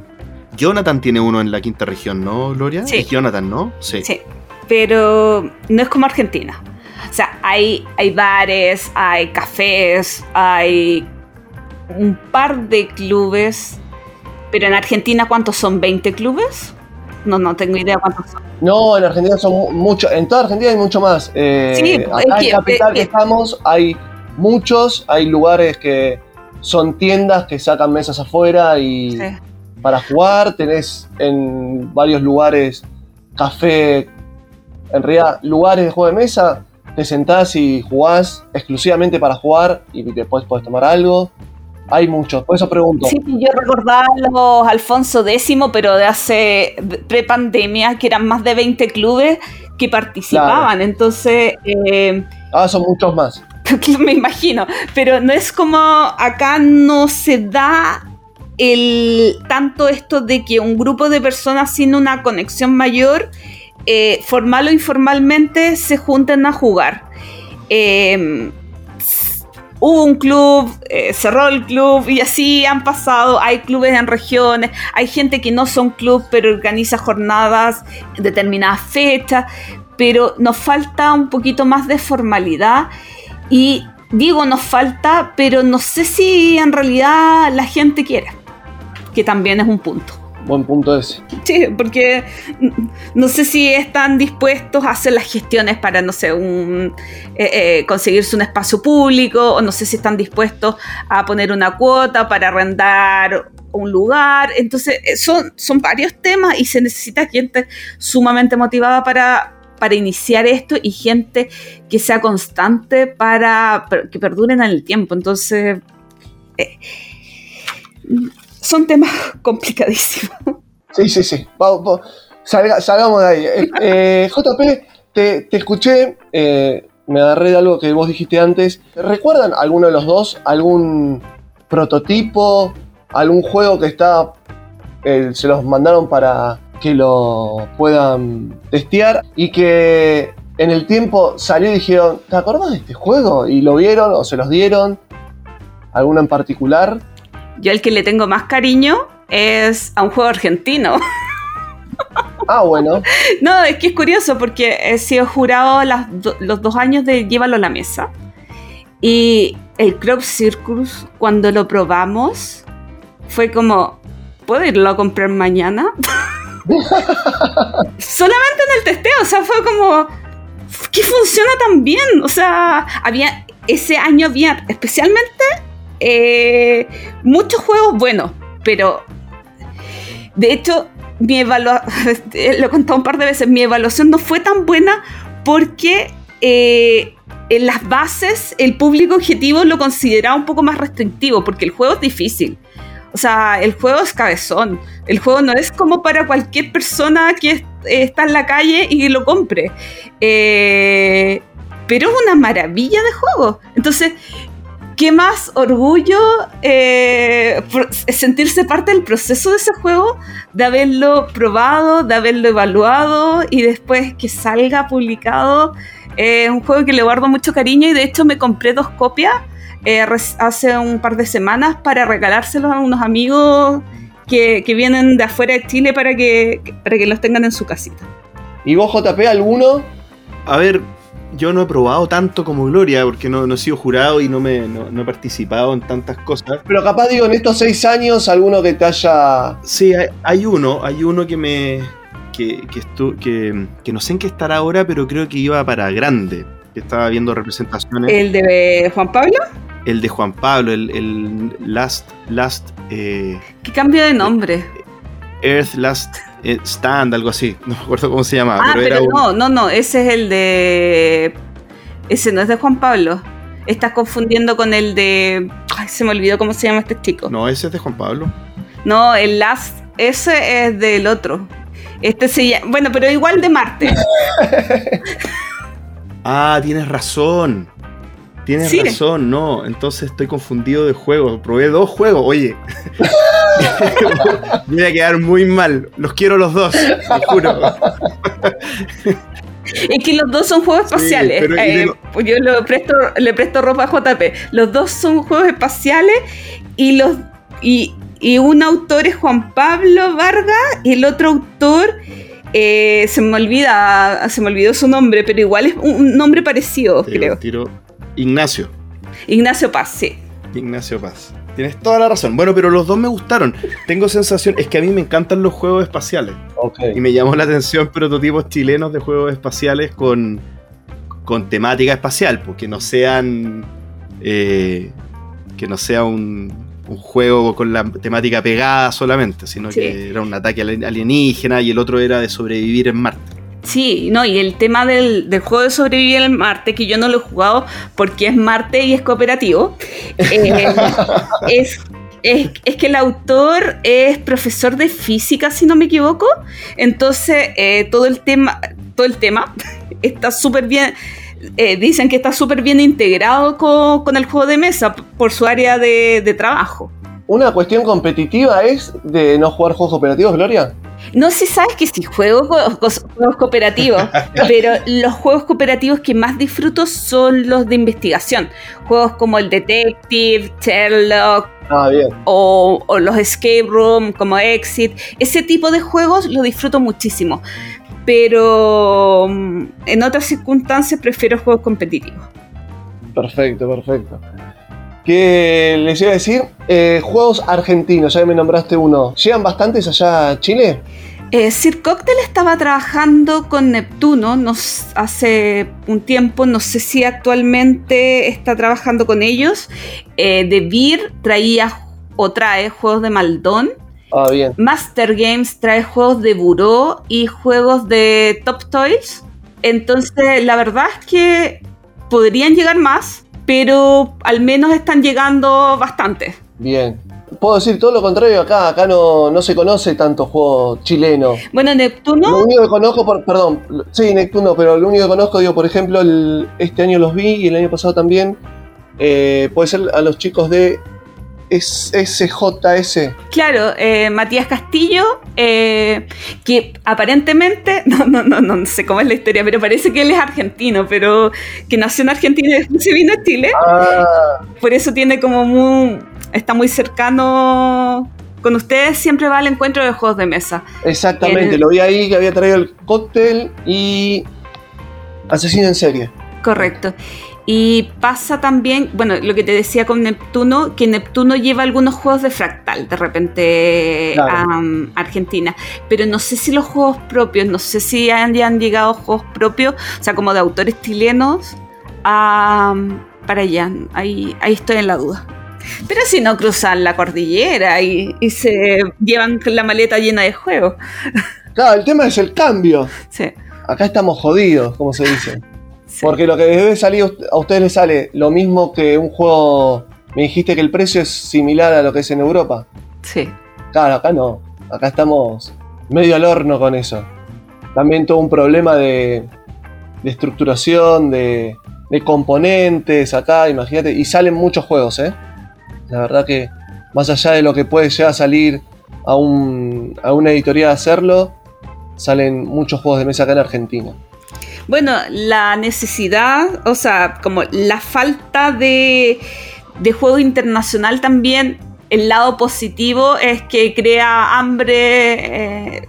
Jonathan tiene uno en la quinta región, ¿no, Gloria? Sí. Es Jonathan, ¿no? Sí. sí. Pero no es como Argentina. O sea, hay, hay bares, hay cafés, hay un par de clubes. Pero en Argentina, ¿cuántos son? ¿20 clubes? No, no tengo idea cuántos son. No, en Argentina son muchos. En toda Argentina hay mucho más. Eh, sí, acá en la capital que estamos hay muchos. Hay lugares que son tiendas que sacan mesas afuera y para jugar. Tenés en varios lugares café, en realidad lugares de juego de mesa te sentás y jugás exclusivamente para jugar y después podés tomar algo. Hay muchos, por eso pregunto. Sí, yo recordaba los Alfonso X, pero de hace pre-pandemia, que eran más de 20 clubes que participaban. Entonces. Eh, ah, son muchos más. [laughs] Me imagino. Pero no es como acá no se da el tanto esto de que un grupo de personas sin una conexión mayor, eh, formal o informalmente, se junten a jugar. Eh, hubo un club, eh, cerró el club y así han pasado. Hay clubes en regiones, hay gente que no son club pero organiza jornadas en determinadas fechas, pero nos falta un poquito más de formalidad y digo nos falta, pero no sé si en realidad la gente quiere, que también es un punto. Buen punto ese. Sí, porque no sé si están dispuestos a hacer las gestiones para, no sé, eh, eh, conseguirse un espacio público, o no sé si están dispuestos a poner una cuota para arrendar un lugar. Entonces, eh, son, son varios temas y se necesita gente sumamente motivada para, para iniciar esto y gente que sea constante para, que perduren en el tiempo. Entonces, son temas [laughs] complicadísimos. Sí, sí, sí. salgamos de ahí. Eh, eh, JP, te, escuché, eh, me agarré de algo que vos dijiste antes. ¿Recuerdan alguno de los dos algún prototipo, algún juego que está, se los mandaron para que lo puedan testear y que en el tiempo salió y dijeron, ¿te acordás de este juego? Y lo vieron o se los dieron. ¿Alguno en particular? Yo el que le tengo más cariño es a un juego argentino. Ah, bueno. [laughs] No, es que es curioso porque he sido jurado los dos años de Llévalo a la mesa. Y el Crop Circus, cuando lo probamos, fue como, ¿puedo irlo a comprar mañana? [laughs] Solamente en el testeo, o sea, fue como, ¿qué funciona tan bien? O sea, había, ese año había especialmente eh, muchos juegos buenos, pero de hecho, mi evaluación, [laughs] lo he contado un par de veces, mi evaluación no fue tan buena porque eh, en las bases el público objetivo lo consideraba un poco más restrictivo, porque el juego es difícil. O sea, el juego es cabezón. El juego no es como para cualquier persona que está en la calle y lo compre. Eh, pero es una maravilla de juego. Entonces, qué más orgullo eh, sentirse parte del proceso de ese juego, de haberlo probado, de haberlo evaluado y después que salga publicado. Es un juego que le guardo mucho cariño y de hecho me compré dos copias eh, hace un par de semanas para regalárselos a unos amigos que, vienen de afuera de Chile para que, para que los tengan en su casita. ¿Y vos, JP, alguno? A ver, yo no he probado tanto como Gloria, porque no, he sido jurado y no, me, he participado en tantas cosas. Pero capaz digo, en estos seis años, alguno que te haya... Sí, hay, uno, hay uno que me... Que, que, que, no sé en qué estará ahora, pero creo que iba para grande, que estaba viendo representaciones. ¿El de Juan Pablo? El de Juan Pablo, el, Last... last eh, ¿Qué cambio de nombre? Earth Last Stand, algo así. No me acuerdo cómo se llamaba. Ah, pero, no, no, no. Ese es el de. Ese no es de Juan Pablo. Estás confundiendo con el de. Ay, se me olvidó cómo se llama este chico. No, ese es de Juan Pablo. No, el Last. Ese es del otro. Este se llama. Bueno, pero igual de Marte. [laughs] ah, tienes razón. Tienes razón, no. Entonces estoy confundido de juegos. Probé dos juegos, oye. [laughs] Voy a quedar muy mal. Los quiero los dos, te juro. Es que los dos son juegos espaciales. Eh, yo le presto, le presto ropa a JP. Los dos son juegos espaciales y los y, un autor es Juan Pablo Vargas y el otro autor eh, se me olvida, se me olvidó su nombre, pero igual es un nombre parecido, creo. Tiro Ignacio. Ignacio Paz, sí. Ignacio Paz. Tienes toda la razón. Bueno, pero los dos me gustaron. Tengo sensación, es que a mí me encantan los juegos espaciales. Y me llamó la atención prototipos chilenos de juegos espaciales con, con temática espacial, pues que no sean. Eh, que no sea un, un, juego con la temática pegada solamente, sino que era un ataque alienígena y el otro era de sobrevivir en Marte. Sí, no, y el tema del, del juego de sobrevivir en Marte, que yo no lo he jugado porque es Marte y es cooperativo, eh, [laughs] es, es, es que el autor es profesor de física, si no me equivoco, entonces eh, todo el tema, todo el tema [laughs] está súper bien, eh, dicen que está súper bien integrado con, con el juego de mesa por su área de, de trabajo. Una cuestión competitiva es de no jugar juegos cooperativos, Gloria. No sé si sabes que sí juego juegos cooperativos, [laughs] pero los juegos cooperativos que más disfruto son los de investigación. Juegos como el Detective, Sherlock Ah, bien. o, o los Escape Room como Exit. Ese tipo de juegos lo disfruto muchísimo. Pero mm, en otras circunstancias prefiero juegos competitivos. Perfecto, perfecto. ¿Qué les iba a decir? Eh, juegos argentinos, ya que me nombraste uno. ¿Llegan bastantes allá a Chile? Eh, Sir Cocktail estaba trabajando con Neptuno nos, hace un tiempo, no sé si actualmente está trabajando con ellos. Eh, The Beer traía o trae juegos de Maldón. Ah, bien. Master Games trae juegos de Buró y juegos de Top Toys. Entonces, la verdad es que podrían llegar más, pero al menos están llegando bastante. Bien. Puedo decir todo lo contrario acá. Acá no, no se conoce tanto juego chileno. Bueno, Lo Neptuno, único que conozco, por, perdón, sí, Neptuno, pero lo único que conozco, digo, por ejemplo, el- este año los vi y el año pasado también. eh, puede ser a los chicos de S- SJS. Claro, eh, Matías Castillo, eh, que aparentemente, [laughs] no, no, no, no sé cómo es la historia, pero parece que él es argentino, pero que nació en Argentina y después se vino a Chile, Ah, por eso tiene como muy, está muy cercano con ustedes, siempre va al encuentro de juegos de mesa. exactamente. El- Lo vi ahí que había traído el cóctel y. Asesino en serie. Correcto. Y pasa también, bueno, lo que te decía con Neptuno, que Neptuno lleva algunos juegos de fractal de repente Claro. a um, Argentina, pero no sé si los juegos propios, no sé si han, ya han llegado juegos propios, o sea, como de autores chilenos, a, para allá. Ahí, ahí estoy en la duda. Pero si no cruzan la cordillera y, y se llevan la maleta llena de juegos. Claro, el tema es el cambio. Sí, Acá estamos jodidos, como se dice. Sí. Porque lo que debe salir a ustedes les sale lo mismo que un juego. Me dijiste que el precio es similar a lo que es en Europa. sí. Claro, acá no. Acá estamos medio al horno con eso. También todo un problema de, de estructuración, de, de componentes acá, imagínate. Y salen muchos juegos, ¿eh? La verdad que más allá de lo que puede llegar a salir a, un, a una editorial a hacerlo, salen muchos juegos de mesa acá en Argentina. Bueno, la necesidad, o sea, como la falta de, de juego internacional también, el lado positivo es que crea hambre eh,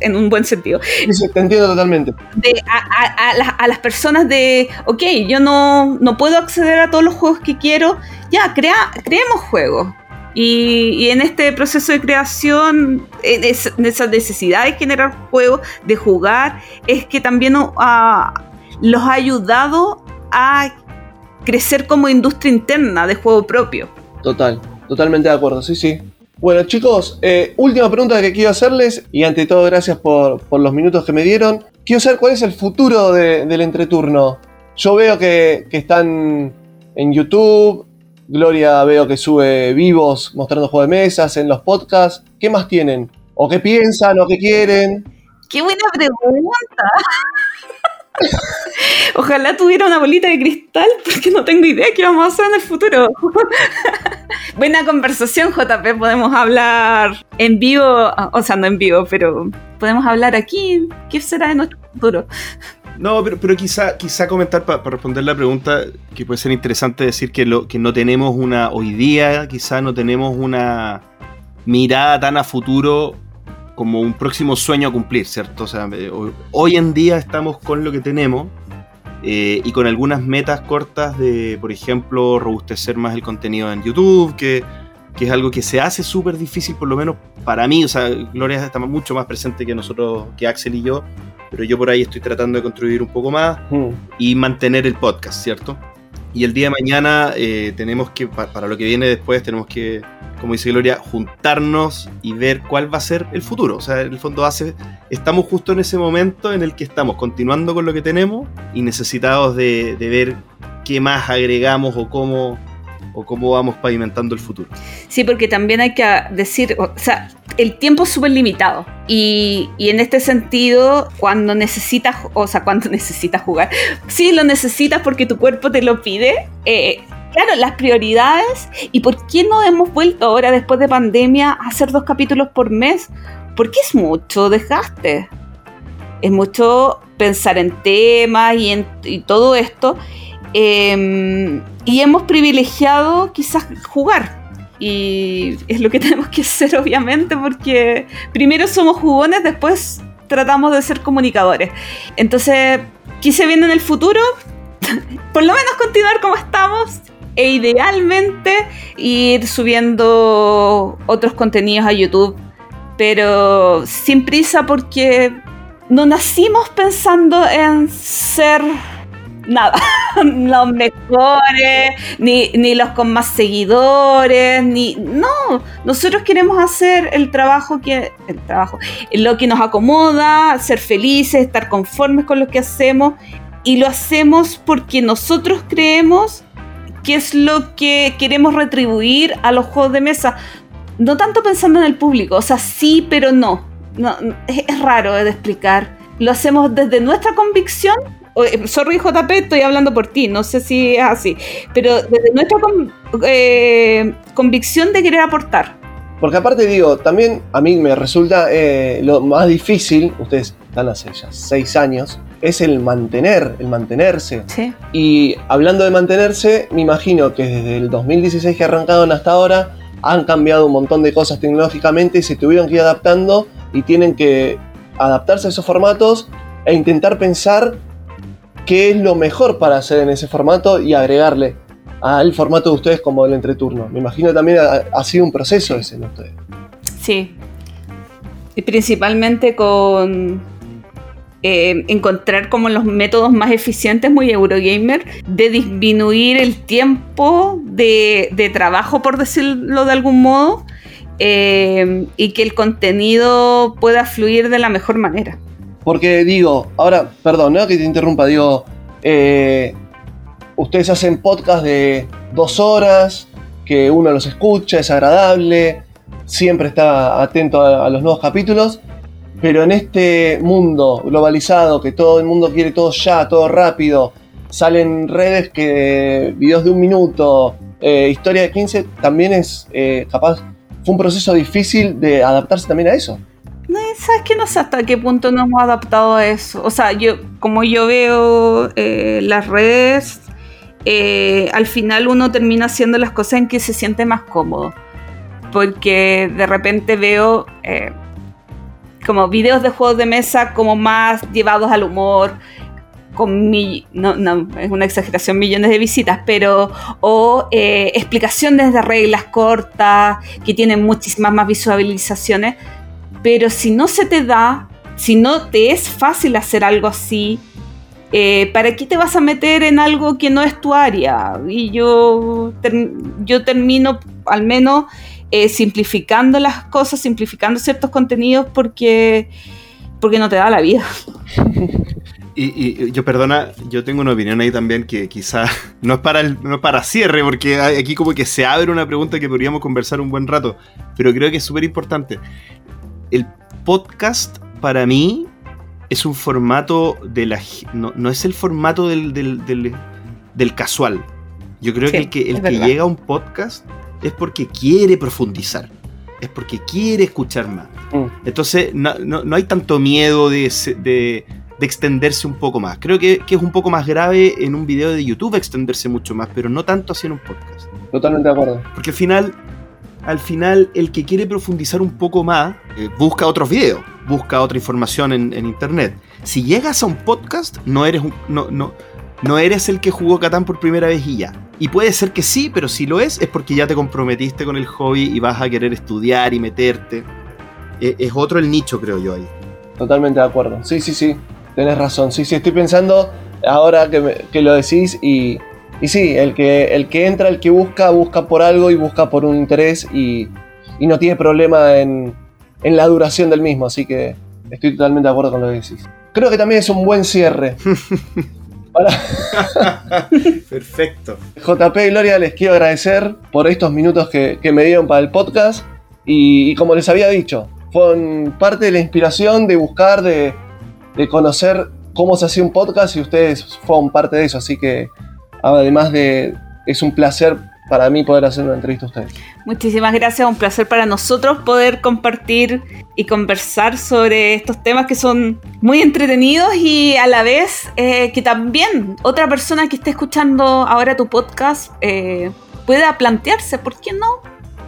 en un buen sentido. Sí, te entiendo totalmente. De, a, a- a las- a las personas de, ok, yo no, no puedo acceder a todos los juegos que quiero, ya, crea, creemos juegos. Y, en este proceso de creación, en es- en esa necesidad de generar juegos, de jugar, es que también ah, los ha ayudado a crecer como industria interna de juego propio. Total, totalmente de acuerdo, sí, sí. Bueno, chicos, eh, última pregunta que quiero hacerles, y ante todo, gracias por, por los minutos que me dieron. Quiero saber cuál es el futuro de- del entreturno. Yo veo que están en YouTube, Gloria veo que sube vivos mostrando juegos de mesas, en los podcasts. ¿Qué más tienen? ¿O qué piensan o qué quieren? ¡Qué buena pregunta! [laughs] Ojalá tuviera una bolita de cristal porque no tengo idea qué vamos a hacer en el futuro. [laughs] Buena conversación, JP. Podemos hablar en vivo, o sea, no en vivo, pero podemos hablar aquí. ¿Qué será de nuestro futuro? No, pero, pero quizá, quizá comentar para responder la pregunta, que puede ser interesante decir que, lo, no tenemos una, hoy día quizá no tenemos una mirada tan a futuro como un próximo sueño a cumplir, ¿cierto? O sea, eh, hoy, hoy en día estamos con lo que tenemos eh, y con algunas metas cortas de, por ejemplo, robustecer más el contenido en YouTube, que, que es algo que se hace súper difícil, por lo menos para mí. O sea, Gloria está mucho más presente que nosotros, que Axel y yo, pero yo por ahí estoy tratando de contribuir un poco más Hmm, y mantener el podcast, ¿cierto? Y el día de mañana eh, tenemos que, pa- para lo que viene después, tenemos que, como dice Gloria, juntarnos y ver cuál va a ser el futuro. O sea, en el fondo hace, estamos justo en ese momento en el que estamos continuando con lo que tenemos y necesitados de, de ver qué más agregamos o cómo, o cómo vamos pavimentando el futuro. Sí, porque también hay que decir, o sea, el tiempo es súper limitado. Y, y en este sentido, cuando necesitas, o sea, cuando [laughs] necesitas jugar, sí lo necesitas porque tu cuerpo te lo pide. eh, claro, las prioridades. ¿Y por qué no hemos vuelto ahora, después de pandemia, a hacer dos capítulos por mes? Porque es mucho desgaste. Es mucho pensar en temas y, en, y todo esto. Eh, y hemos privilegiado quizás jugar. Y es lo que [laughs] tenemos que hacer, obviamente, porque primero somos jugones, después tratamos de ser comunicadores. Entonces, ¿qué se viene en el futuro? [laughs] Por lo menos continuar como estamos e idealmente ir subiendo otros contenidos a YouTube, pero sin prisa porque no nacimos pensando en ser nada, [laughs] los mejores, ni, ni los con más seguidores, ni. No, nosotros queremos hacer el trabajo que. El trabajo. Lo que nos acomoda, ser felices, estar conformes con lo que hacemos. Y lo hacemos porque nosotros creemos que es lo que queremos retribuir a los juegos de mesa. No tanto pensando en el público, o sea, sí, pero no. no es, es raro de explicar. Lo hacemos desde nuestra convicción sorry JP, estoy hablando por ti, no sé si es así, pero desde nuestra con- eh, convicción de querer aportar. Porque aparte digo, también a mí me resulta eh, lo más difícil, ustedes están hace ya seis años, es el mantener, el mantenerse. Sí. Y hablando de mantenerse, me imagino que desde el 2016 que arrancaron hasta ahora han cambiado un montón de cosas tecnológicamente y se tuvieron que ir adaptando y tienen que adaptarse a esos formatos e intentar pensar qué es lo mejor para hacer en ese formato y agregarle al formato de ustedes como el entreturno. Me imagino también ha, sido un proceso ese en ustedes. Sí. Y principalmente con eh, encontrar como los métodos más eficientes, muy Eurogamer, de disminuir el tiempo de, de trabajo, por decirlo de algún modo, eh, y que el contenido pueda fluir de la mejor manera. Porque digo, ahora, perdón, no que te interrumpa, digo, eh, ustedes hacen podcast de dos horas, que uno los escucha, es agradable, siempre está atento a, los nuevos capítulos, pero en este mundo globalizado, que todo el mundo quiere todo ya, todo rápido, salen redes que videos de un minuto, eh, historia de 15, también es eh, capaz, fue un proceso difícil de adaptarse también a eso. ¿Sabes qué? No sé hasta qué punto nos hemos adaptado a eso. O sea, yo, como yo veo eh, las redes, eh, al final uno termina haciendo las cosas en que se siente más cómodo. Porque de repente veo eh, como videos de juegos de mesa como más llevados al humor, con mi, no, no, es una exageración, millones de visitas, pero o eh, explicaciones de reglas cortas que tienen muchísimas más visualizaciones, pero si no se te da, si no te es fácil hacer algo así, eh, ¿para qué te vas a meter en algo que no es tu área? Y yo, yo termino al menos eh, simplificando las cosas, simplificando ciertos contenidos porque, porque no te da la vida. Y, yo, perdona, yo tengo una opinión ahí también que quizá [laughs] no es para no es para cierre, porque aquí como que se abre una pregunta que podríamos conversar un buen rato, pero creo que es súper importante. El podcast para mí es un formato de la... No, no es el formato del, del, del- del casual. Yo creo Sí, que el que, el llega a un podcast es porque quiere profundizar, es porque quiere escuchar más. Mm. Entonces no, no- no hay tanto miedo de, de- de extenderse un poco más. Creo que, que es un poco más grave en un video de YouTube extenderse mucho más, pero no tanto así en un podcast. Totalmente de acuerdo. Porque al final, al final el que quiere profundizar un poco más, eh, busca otros videos, busca otra información en, internet. Si llegas a un podcast, no eres, no, no, no eres el que jugó Catán por primera vez y ya. Y puede ser que sí, pero si lo es, es porque ya te comprometiste con el hobby y vas a querer estudiar y meterte. Eh, es otro el nicho, creo yo ahí. Totalmente de acuerdo. Sí, sí, sí. Tenés razón. Sí, sí, estoy pensando ahora que, que lo decís y y sí, el que, el que entra, el que busca, busca por algo y busca por un interés y, y no tiene problema en, en la duración del mismo, así que estoy totalmente de acuerdo con lo que decís. Creo que también es un buen cierre. [laughs] Para [laughs] Perfecto. JP y Gloria, les quiero agradecer por estos minutos que, que me dieron para el podcast. Y, y como les había dicho, fueron parte de la inspiración de buscar, de, de conocer cómo se hacía un podcast y ustedes fueron parte de eso. Así que, además de. Es un placer para mí poder hacer una entrevista a ustedes. Muchísimas gracias, un placer para nosotros poder compartir y conversar sobre estos temas que son muy entretenidos y a la vez eh, que también otra persona que esté escuchando ahora tu podcast eh, pueda plantearse, ¿por qué no?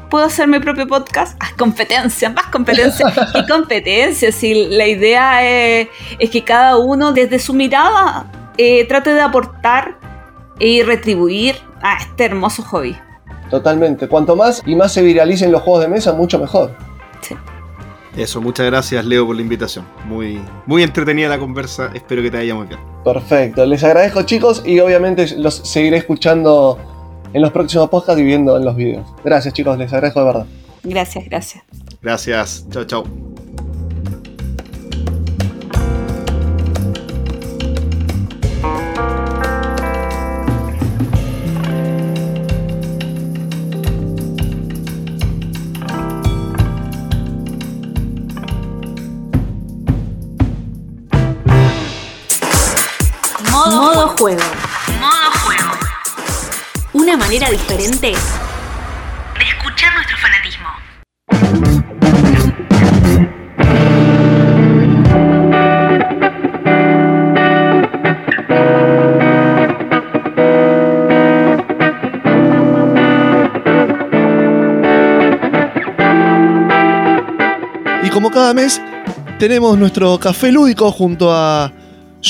Puedo hacer mi propio podcast. Ah, competencia, más competencia. [laughs] ¿Qué competencia? Si la idea es, es que cada uno desde su mirada eh, trate de aportar y retribuir a este hermoso hobby. Totalmente. Cuanto más y más se viralicen los juegos de mesa, mucho mejor. Eso, muchas gracias Leo por la invitación. Muy, muy entretenida la conversa, espero que te vaya muy bien. Perfecto. Les agradezco, chicos, y obviamente los seguiré escuchando en los próximos podcasts y viendo en los videos. Gracias, chicos, les agradezco de verdad. Gracias, gracias. Gracias, chao, chao. Juego. Modo juego. Una manera diferente de escuchar nuestro fanatismo. Y como cada mes, tenemos nuestro café lúdico junto a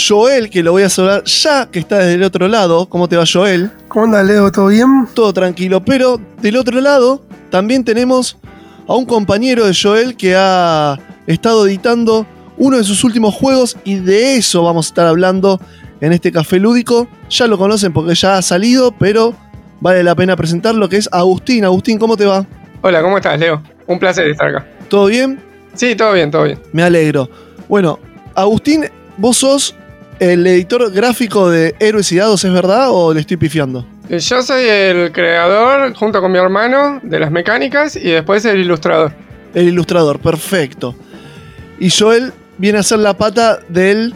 Joel, que lo voy a saludar ya que está desde el otro lado. ¿Cómo te va, Joel? ¿Cómo anda, Leo? ¿Todo bien? Todo tranquilo, pero del otro lado también tenemos a un compañero de Joel que ha estado editando uno de sus últimos juegos y de eso vamos a estar hablando en este café lúdico. Ya lo conocen porque ya ha salido, pero vale la pena presentarlo, que es Agustín. Agustín, ¿cómo te va? Hola, ¿cómo estás, Leo? Un placer estar acá. ¿Todo bien? Sí, todo bien, todo bien. Me alegro. Bueno, Agustín, vos sos el editor gráfico de Héroes y Dados, ¿es verdad o le estoy pifiando? Eh, Yo soy el creador, junto con mi hermano, de las mecánicas y después el ilustrador. El ilustrador, perfecto. Y Joel viene a ser la pata de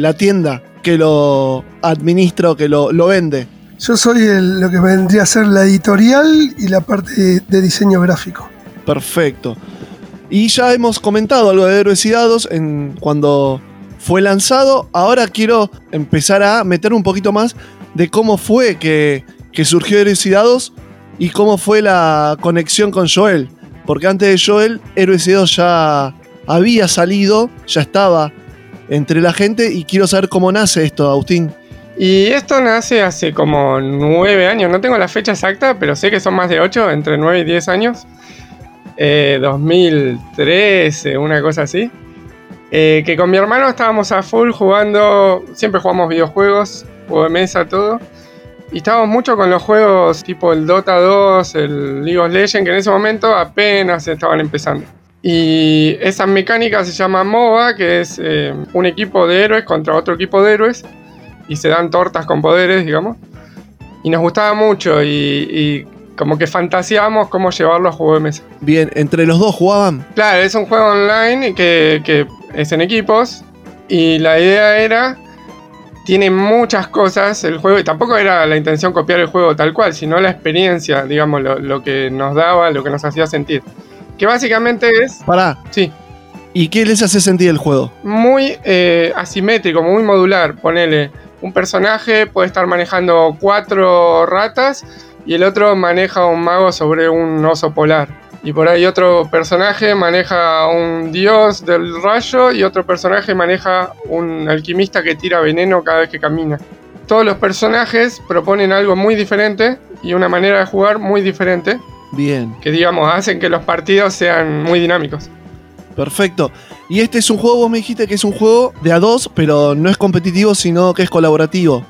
la tienda que lo administra o que lo, lo vende. Yo soy el- lo que vendría a ser la editorial y la parte de, de diseño gráfico. Perfecto. Y ya hemos comentado algo de Héroes y Dados en, cuando fue lanzado. Ahora quiero empezar a meter un poquito más de cómo fue que, que surgió Héroes y Dados y cómo fue la conexión con Joel. Porque antes de Joel, Héroes y Dados ya había salido, ya estaba entre la gente y quiero saber cómo nace esto, Agustín. Y esto nace hace como nueve años, no tengo la fecha exacta, pero sé que son más de ocho, entre nueve y diez años. Eh, 2013, una cosa así. Eh, que con mi hermano estábamos a full jugando, siempre jugamos videojuegos, juego de mesa, todo. Y estábamos mucho con los juegos tipo el Dota 2, el League of Legends, que en ese momento apenas estaban empezando. Y esa mecánica se llama MOBA, que es eh, un equipo de héroes contra otro equipo de héroes. Y se dan tortas con poderes, digamos. Y nos gustaba mucho y, y como que fantaseábamos cómo llevarlo a juego de mesa. Bien, entre los dos jugaban. Claro, es un juego online que, que es en equipos. Y la idea era. Tiene muchas cosas el juego. Y tampoco era la intención copiar el juego tal cual, sino la experiencia, digamos, lo, lo que nos daba, lo que nos hacía sentir. Que básicamente es. Pará. Sí. ¿Y qué les hace sentir el juego? muy eh, asimétrico, muy modular. Ponele, un personaje puede estar manejando cuatro ratas y el otro maneja un mago sobre un oso polar. Y por ahí otro personaje maneja un dios del rayo y otro personaje maneja un alquimista que tira veneno cada vez que camina. Todos los personajes proponen algo muy diferente y una manera de jugar muy diferente Bien. que digamos hacen que los partidos sean muy dinámicos. Perfecto. Y este es un juego, vos me dijiste que es un juego de a dos, pero no es competitivo, sino que es colaborativo.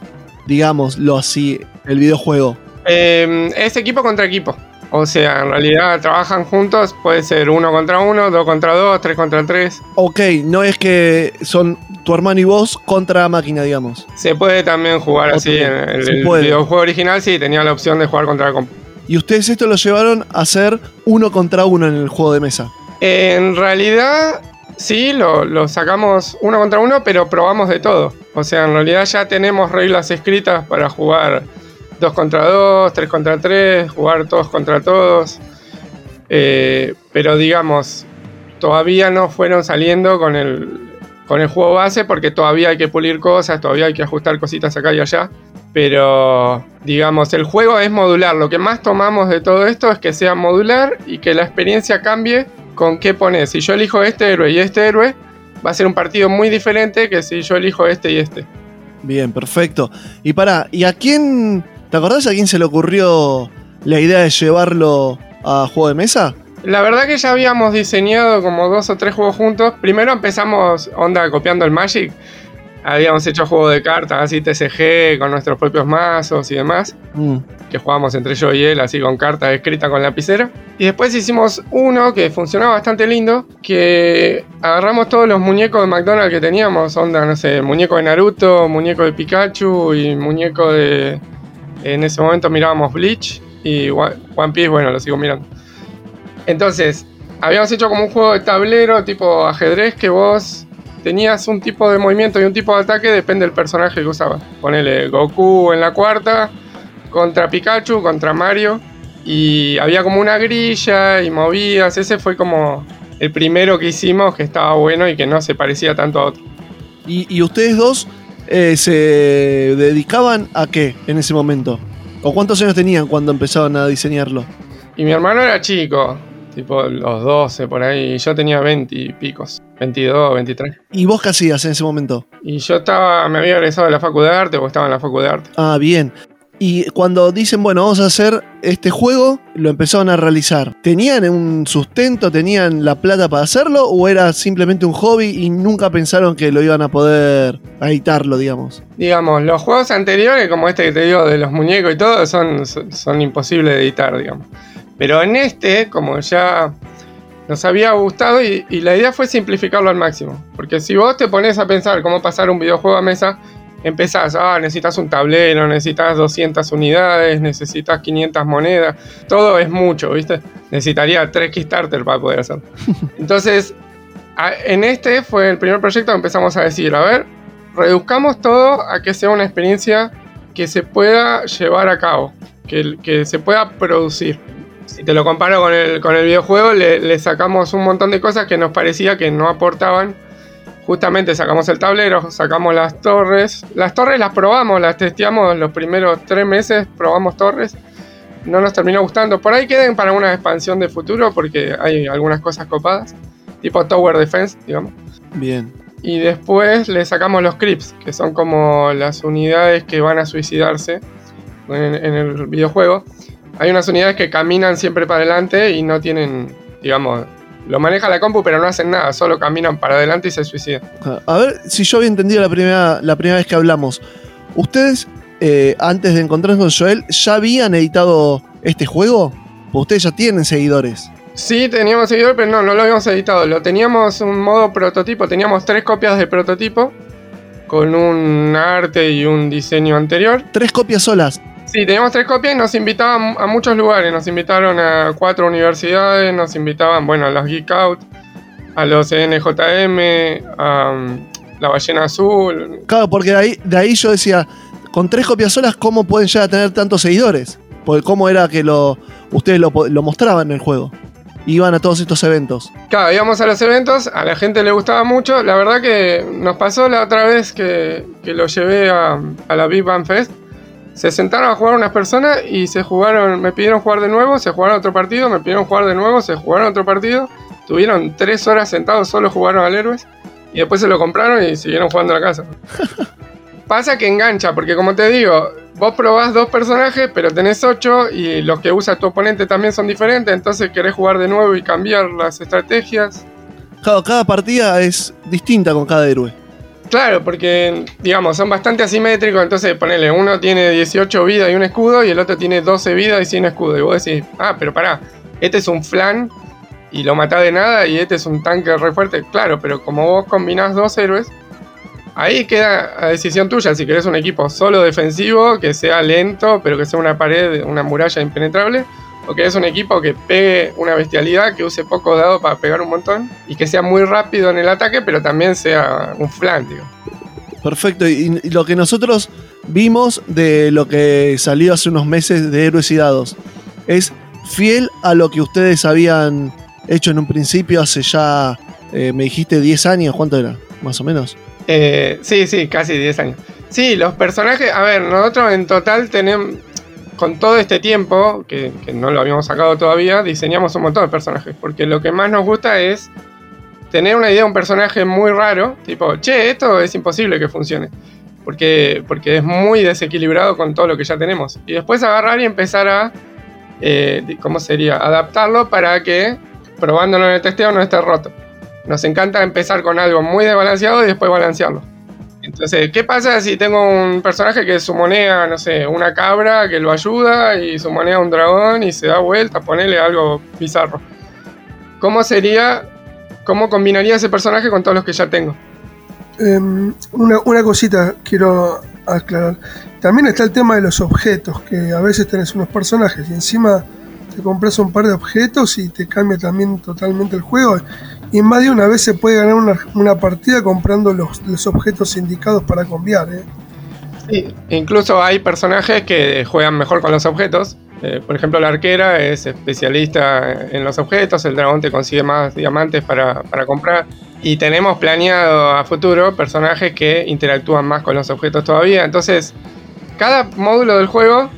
digamos, lo así, el videojuego? Eh, es equipo contra equipo. O sea, en realidad trabajan juntos, puede ser uno contra uno, dos contra dos, tres contra tres. Ok, no es que son tu hermano y vos contra máquina, digamos. Se puede también jugar así. En el, videojuego original sí tenía la opción de jugar contra la compu. Y ustedes esto lo llevaron a hacer uno contra uno en el juego de mesa. En realidad, sí, lo, lo sacamos uno contra uno, pero probamos de todo. O sea, en realidad ya tenemos reglas escritas para jugar dos contra dos, tres contra tres, jugar todos contra todos. Eh, pero digamos, todavía no fueron saliendo con el, con el juego base porque todavía hay que pulir cosas, todavía hay que ajustar cositas acá y allá. Pero, digamos, el juego es modular. Lo que más tomamos de todo esto es que sea modular y que la experiencia cambie con qué pones. Si yo elijo este héroe y este héroe, va a ser un partido muy diferente que si yo elijo este y este. Bien, perfecto. Y para, ¿y a quién, te acordás a quién se le ocurrió la idea de llevarlo a juego de mesa? La verdad que ya habíamos diseñado como dos o tres juegos juntos. Primero empezamos onda copiando el Magic. Habíamos hecho juegos de cartas así TCG con nuestros propios mazos y demás. Mm, Que jugábamos entre yo y él así con cartas escritas con lapicera. Y después hicimos uno que funcionaba bastante lindo. Que agarramos todos los muñecos de McDonald's que teníamos. Onda, no sé, muñeco de Naruto, muñeco de Pikachu y muñeco de... En ese momento mirábamos Bleach y One Piece, bueno, lo sigo mirando. Entonces, habíamos hecho como un juego de tablero tipo ajedrez que vos tenías un tipo de movimiento y un tipo de ataque, depende del personaje que usabas. Ponele Goku en la cuarta, contra Pikachu, contra Mario. Y había como una grilla y movías. Ese fue como el primero que hicimos que estaba bueno y que no se parecía tanto a otro. ¿Y, y ustedes dos eh, se dedicaban a qué en ese momento? ¿O cuántos años tenían cuando empezaban a diseñarlo? Y mi hermano era chico, tipo los 12 por ahí. Y yo tenía 20 y picos, 22, 23. ¿Y vos qué hacías en ese momento? Y yo estaba, me había egresado de la Facu de Arte o estaba en la Facu de Arte. Ah, bien. Y cuando dicen, bueno, vamos a hacer este juego, lo empezaron a realizar. ¿Tenían un sustento? ¿Tenían la plata para hacerlo? ¿O era simplemente un hobby y nunca pensaron que lo iban a poder editarlo, digamos? Digamos, los juegos anteriores, como este que te digo de los muñecos y todo, son, son, imposibles de editar, digamos. Pero en este, como ya nos había gustado y, y la idea fue simplificarlo al máximo. Porque si vos te pones a pensar cómo pasar un videojuego a mesa, empezás, ah, necesitas un tablero, necesitas 200 unidades, necesitas 500 monedas, todo es mucho, ¿viste? Necesitaría 3 Kickstarter para poder hacerlo. [laughs] Entonces, en este fue el primer proyecto que empezamos a decir, a ver, reduzcamos todo a que sea una experiencia que se pueda llevar a cabo, que, que se pueda producir. Si te lo comparo con el, con el videojuego, le, le sacamos un montón de cosas que nos parecía que no aportaban. Justamente sacamos el tablero, sacamos las torres. Las torres las probamos, las testeamos los primeros tres meses, probamos torres. No nos terminó gustando. Por ahí queden para una expansión de futuro porque hay algunas cosas copadas. Tipo Tower Defense, digamos. Bien. Y después le sacamos los creeps, que son como las unidades que van a suicidarse en, en el videojuego. Hay unas unidades que caminan siempre para adelante y no tienen, digamos, lo maneja la compu, pero no hacen nada, solo caminan para adelante y se suicidan. A ver si yo había entendido la primera, la primera vez que hablamos. Ustedes, eh, antes de encontrarse con Joel, ¿ya habían editado este juego? Pues ustedes ya tienen seguidores. Sí, teníamos seguidor, pero no, no lo habíamos editado. Lo teníamos un modo prototipo. Teníamos tres copias de prototipo con un arte y un diseño anterior. Tres copias solas. Sí, teníamos tres copias y nos invitaban a muchos lugares. Nos invitaron a cuatro universidades, nos invitaban, bueno, a los Geek Out, a los NJM, a um, la Ballena Azul. Claro, porque de ahí, de ahí yo decía, con tres copias solas, ¿cómo pueden llegar a tener tantos seguidores? Porque cómo era que lo, ustedes lo, lo mostraban en el juego. Iban a todos estos eventos. Claro, íbamos a los eventos, a la gente le gustaba mucho. La verdad que nos pasó la otra vez que, que lo llevé a, a la Big Bang Fest. Se sentaron a jugar unas personas y se jugaron, me pidieron jugar de nuevo, se jugaron otro partido, me pidieron jugar de nuevo, se jugaron otro partido. Tuvieron tres horas sentados, solo jugaron al héroes. Y después se lo compraron y siguieron jugando a la casa. [laughs] Pasa que engancha, porque como te digo, vos probás dos personajes, pero tenés ocho y los que usa tu oponente también son diferentes, entonces querés jugar de nuevo y cambiar las estrategias. Claro, cada partida es distinta con cada héroe. Claro, porque, digamos, son bastante asimétricos, entonces ponele, uno tiene 18 vidas y un escudo y el otro tiene 12 vidas y sin escudo. Y vos decís, ah, pero pará, este es un flan y lo matás de nada y este es un tanque re fuerte. Claro, pero como vos combinás dos héroes, ahí queda a decisión tuya. Si querés un equipo solo defensivo, que sea lento, pero que sea una pared, una muralla impenetrable. O querés un equipo que pegue una bestialidad, que use poco dado para pegar un montón. Y que sea muy rápido en el ataque, pero también sea un flan, digo. Perfecto. Y, y lo que nosotros vimos de lo que salió hace unos meses de Héroes y Dados es fiel a lo que ustedes habían hecho en un principio hace ya, eh, me dijiste 10 años, ¿cuánto era? Más o menos. Eh, sí, sí, casi 10 años. Sí, los personajes, a ver, nosotros en total tenemos, con todo este tiempo, que, no lo habíamos sacado todavía, diseñamos un montón de personajes, porque lo que más nos gusta es tener una idea de un personaje muy raro, tipo, che, esto es imposible que funcione. Porque, porque es muy desequilibrado con todo lo que ya tenemos. Y después agarrar y empezar a, eh, ¿cómo sería? Adaptarlo para que, probándolo en el testeo, no esté roto. Nos encanta empezar con algo muy desbalanceado y después balancearlo. Entonces, ¿qué pasa si tengo un personaje que sumonea, no sé, una cabra que lo ayuda y sumonea un dragón y se da vuelta, ponele algo bizarro? ¿Cómo sería, cómo combinaría ese personaje con todos los que ya tengo? Em, una, una cosita quiero aclarar. También está el tema de los objetos, que a veces tenés unos personajes y encima te compras un par de objetos y te cambia también totalmente el juego. Y más de una vez se puede ganar una, una partida comprando los, los objetos indicados para cambiar. ¿eh? Sí, incluso hay personajes que juegan mejor con los objetos. Eh, por ejemplo, la arquera es especialista en los objetos, el dragón te consigue más diamantes para, para comprar. Y tenemos planeado a futuro personajes que interactúan más con los objetos todavía. Entonces, cada módulo del juego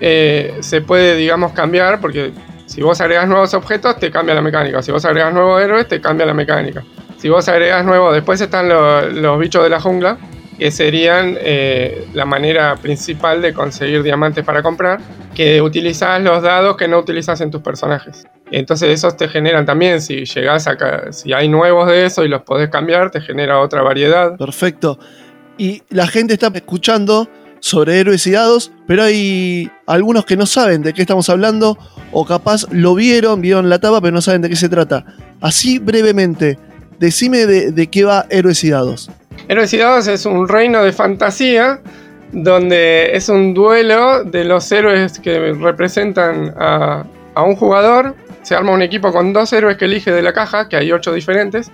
eh, se puede, digamos, cambiar porque si vos agregas nuevos objetos, te cambia la mecánica. Si vos agregas nuevos héroes, te cambia la mecánica. Si vos agregas nuevos, después están lo- los bichos de la jungla, que serían eh, la manera principal de conseguir diamantes para comprar, que utilizás los dados que no utilizas en tus personajes. Entonces esos te generan también, si llegás a, ca- si hay nuevos de eso y los podés cambiar, te genera otra variedad. Perfecto. Y la gente está escuchando sobre héroes y dados, pero hay algunos que no saben de qué estamos hablando, o capaz lo vieron, vieron la tapa, pero no saben de qué se trata. Así brevemente, decime de, qué va héroes y dados. Héroes y Dados es un reino de fantasía donde es un duelo de los héroes que representan a un jugador. Se arma un equipo con dos héroes que elige de la caja, que hay ocho diferentes,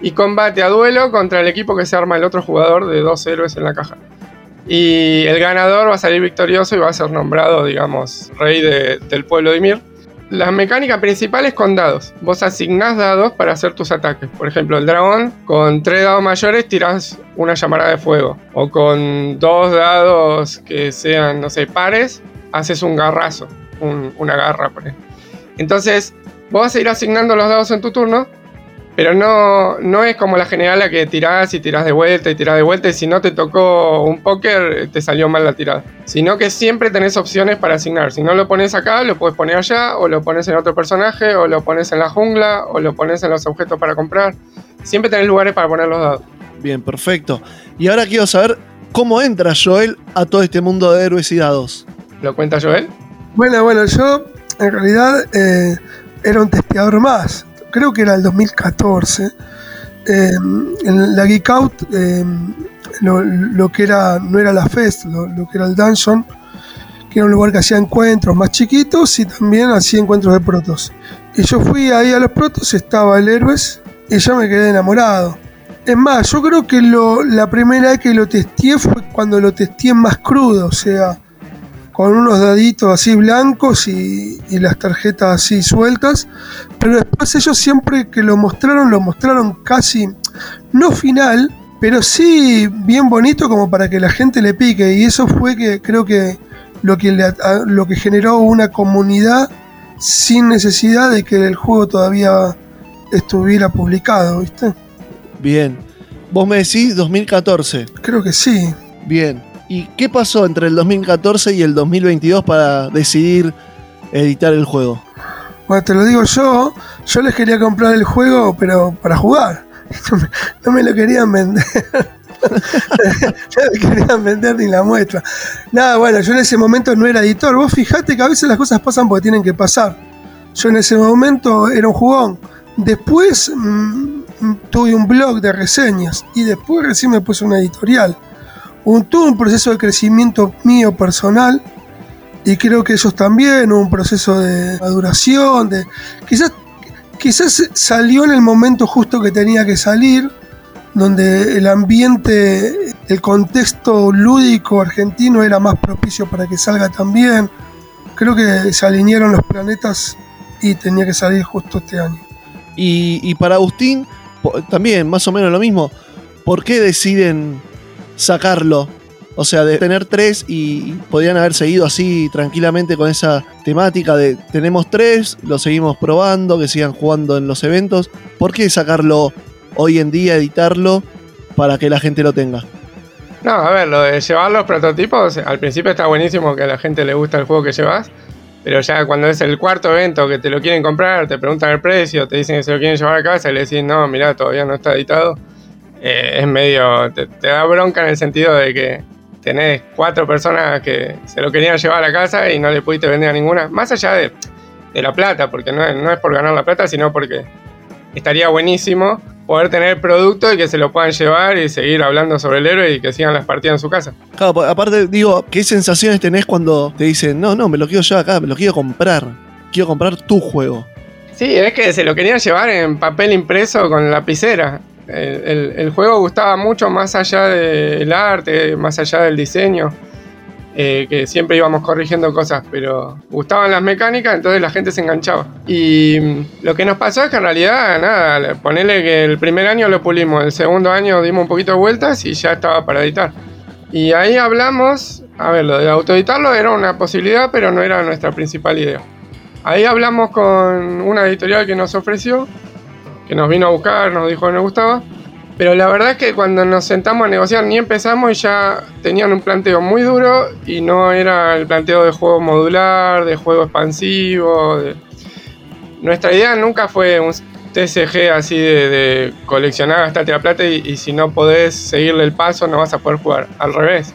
y combate a duelo contra el equipo que se arma el otro jugador de dos héroes en la caja. Y el ganador va a salir victorioso y va a ser nombrado, digamos, rey de- del pueblo de Ymir. La mecánica principal es con dados. Vos asignás dados para hacer tus ataques. Por ejemplo, el dragón, con tres dados mayores tirás una llamada de fuego. O con dos dados que sean, no sé, pares, haces un garrazo. un- una garra, por ejemplo. Entonces, vos vas a ir asignando los dados en tu turno. Pero no, no es como la general la que tirás y tirás de vuelta y tirás de vuelta y si no te tocó un póker te salió mal la tirada. Sino que siempre tenés opciones para asignar. Si no lo pones acá, lo puedes poner allá, o lo pones en otro personaje, o lo pones en la jungla, o lo pones en los objetos para comprar. Siempre tenés lugares para poner los dados. Bien, perfecto. Y ahora quiero saber cómo entra Joel a todo este mundo de héroes y dados. ¿Lo cuenta Joel? Bueno, bueno, yo en realidad eh, era un testeador más. Creo que era el 2014. Eh, en la Geek Out, eh, lo, que era, no era la Fest, lo, que era el Dungeon, que era un lugar que hacía encuentros más chiquitos y también hacía encuentros de protos. Y yo fui ahí a los protos, estaba el Héroes y yo me quedé enamorado. Es más, yo creo que la primera vez que lo testé fue cuando lo testé más crudo, o sea, con unos daditos así blancos y las tarjetas así sueltas. Pero después ellos siempre que lo mostraron, lo mostraron casi, no final, pero sí bien bonito como para que la gente le pique. Y eso fue que creo que lo que, le lo que generó una comunidad sin necesidad de que el juego todavía estuviera publicado, ¿viste? Bien. Vos me decís 2014. Creo que sí. Bien. ¿Y qué pasó entre el 2014 y el 2022 para decidir editar el juego? Bueno, te lo digo yo, yo les quería comprar el juego, pero para jugar. [laughs] No me, me lo querían vender. [laughs] no querían vender ni la muestra. Nada, bueno, yo en ese momento no era editor. Vos fijate que a veces las cosas pasan porque tienen que pasar. Yo en ese momento era un jugón. Después mm, tuve un blog de reseñas y después recién me puse una editorial. Un, tuve un proceso de crecimiento mío personal y creo que ellos también, un proceso de maduración, de quizás quizás salió en el momento justo que tenía que salir, donde el ambiente, el contexto lúdico argentino era más propicio para que salga también. Creo que se alinearon los planetas y tenía que salir justo este año. Y, para Agustín, también más o menos lo mismo. ¿Por qué deciden sacarlo? O sea, de tener tres y podían haber seguido así tranquilamente con esa temática de tenemos tres, lo seguimos probando, que sigan jugando en los eventos. ¿Por qué sacarlo hoy en día, editarlo, para que la gente lo tenga? No, a ver, lo de llevar los prototipos, al principio está buenísimo que a la gente le gusta el juego que llevas, pero ya cuando es el cuarto evento que te lo quieren comprar, te preguntan el precio, te dicen que se lo quieren llevar a casa y le decís, no, mirá, todavía no está editado, eh, es medio, te, te da bronca en el sentido de que tenés cuatro personas que se lo querían llevar a casa y no le pudiste vender a ninguna, más allá de, de la plata, porque no es, no es por ganar la plata, sino porque estaría buenísimo poder tener producto y que se lo puedan llevar y seguir hablando sobre el héroe y que sigan las partidas en su casa. Claro, po- aparte, digo, ¿qué sensaciones tenés cuando te dicen, no, no, me lo quiero llevar acá, me lo quiero comprar? Quiero comprar tu juego. Sí, es que se lo querían llevar en papel impreso con lapicera. El, juego gustaba mucho más allá del arte, más allá del diseño, eh, que siempre íbamos corrigiendo cosas, pero gustaban las mecánicas, entonces la gente se enganchaba. Y mm, lo que nos pasó es que en realidad, nada, le- ponele que el primer año lo pulimos, el segundo año dimos un poquito de vueltas y ya estaba para editar. Y ahí hablamos, a ver, lo de autoeditarlo era una posibilidad, pero no era nuestra principal idea. Ahí hablamos con una editorial que nos ofreció, que nos vino a buscar, nos dijo que nos gustaba. Pero la verdad es que cuando nos sentamos a negociar ni empezamos ya tenían un planteo muy duro y no era el planteo de juego modular, de juego expansivo. Nuestra idea nunca fue un TCG así de, de coleccionar, gastarte la plata y, y si no podés seguirle el paso no vas a poder jugar. Al revés.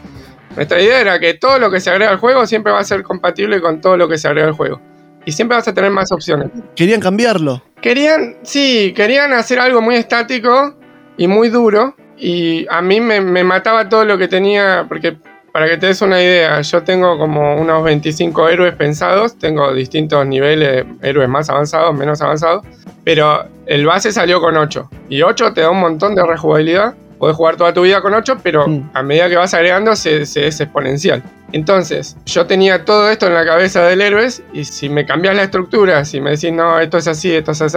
Nuestra idea era que todo lo que se agrega al juego siempre va a ser compatible con todo lo que se agrega al juego. Y siempre vas a tener más opciones. Querían cambiarlo. Querían, sí, querían hacer algo muy estático y muy duro. Y a mí me, me mataba todo lo que tenía, porque para que te des una idea, yo tengo como unos 25 héroes pensados, tengo distintos niveles, héroes más avanzados, menos avanzados, pero el base salió con 8. Y 8 te da un montón de rejugabilidad. Podés jugar toda tu vida con 8, pero Mm. a medida que vas agregando se, se es exponencial. Entonces, yo tenía todo esto en la cabeza del héroes y si me cambias la estructura, si me decís, no, esto es así, esto es así,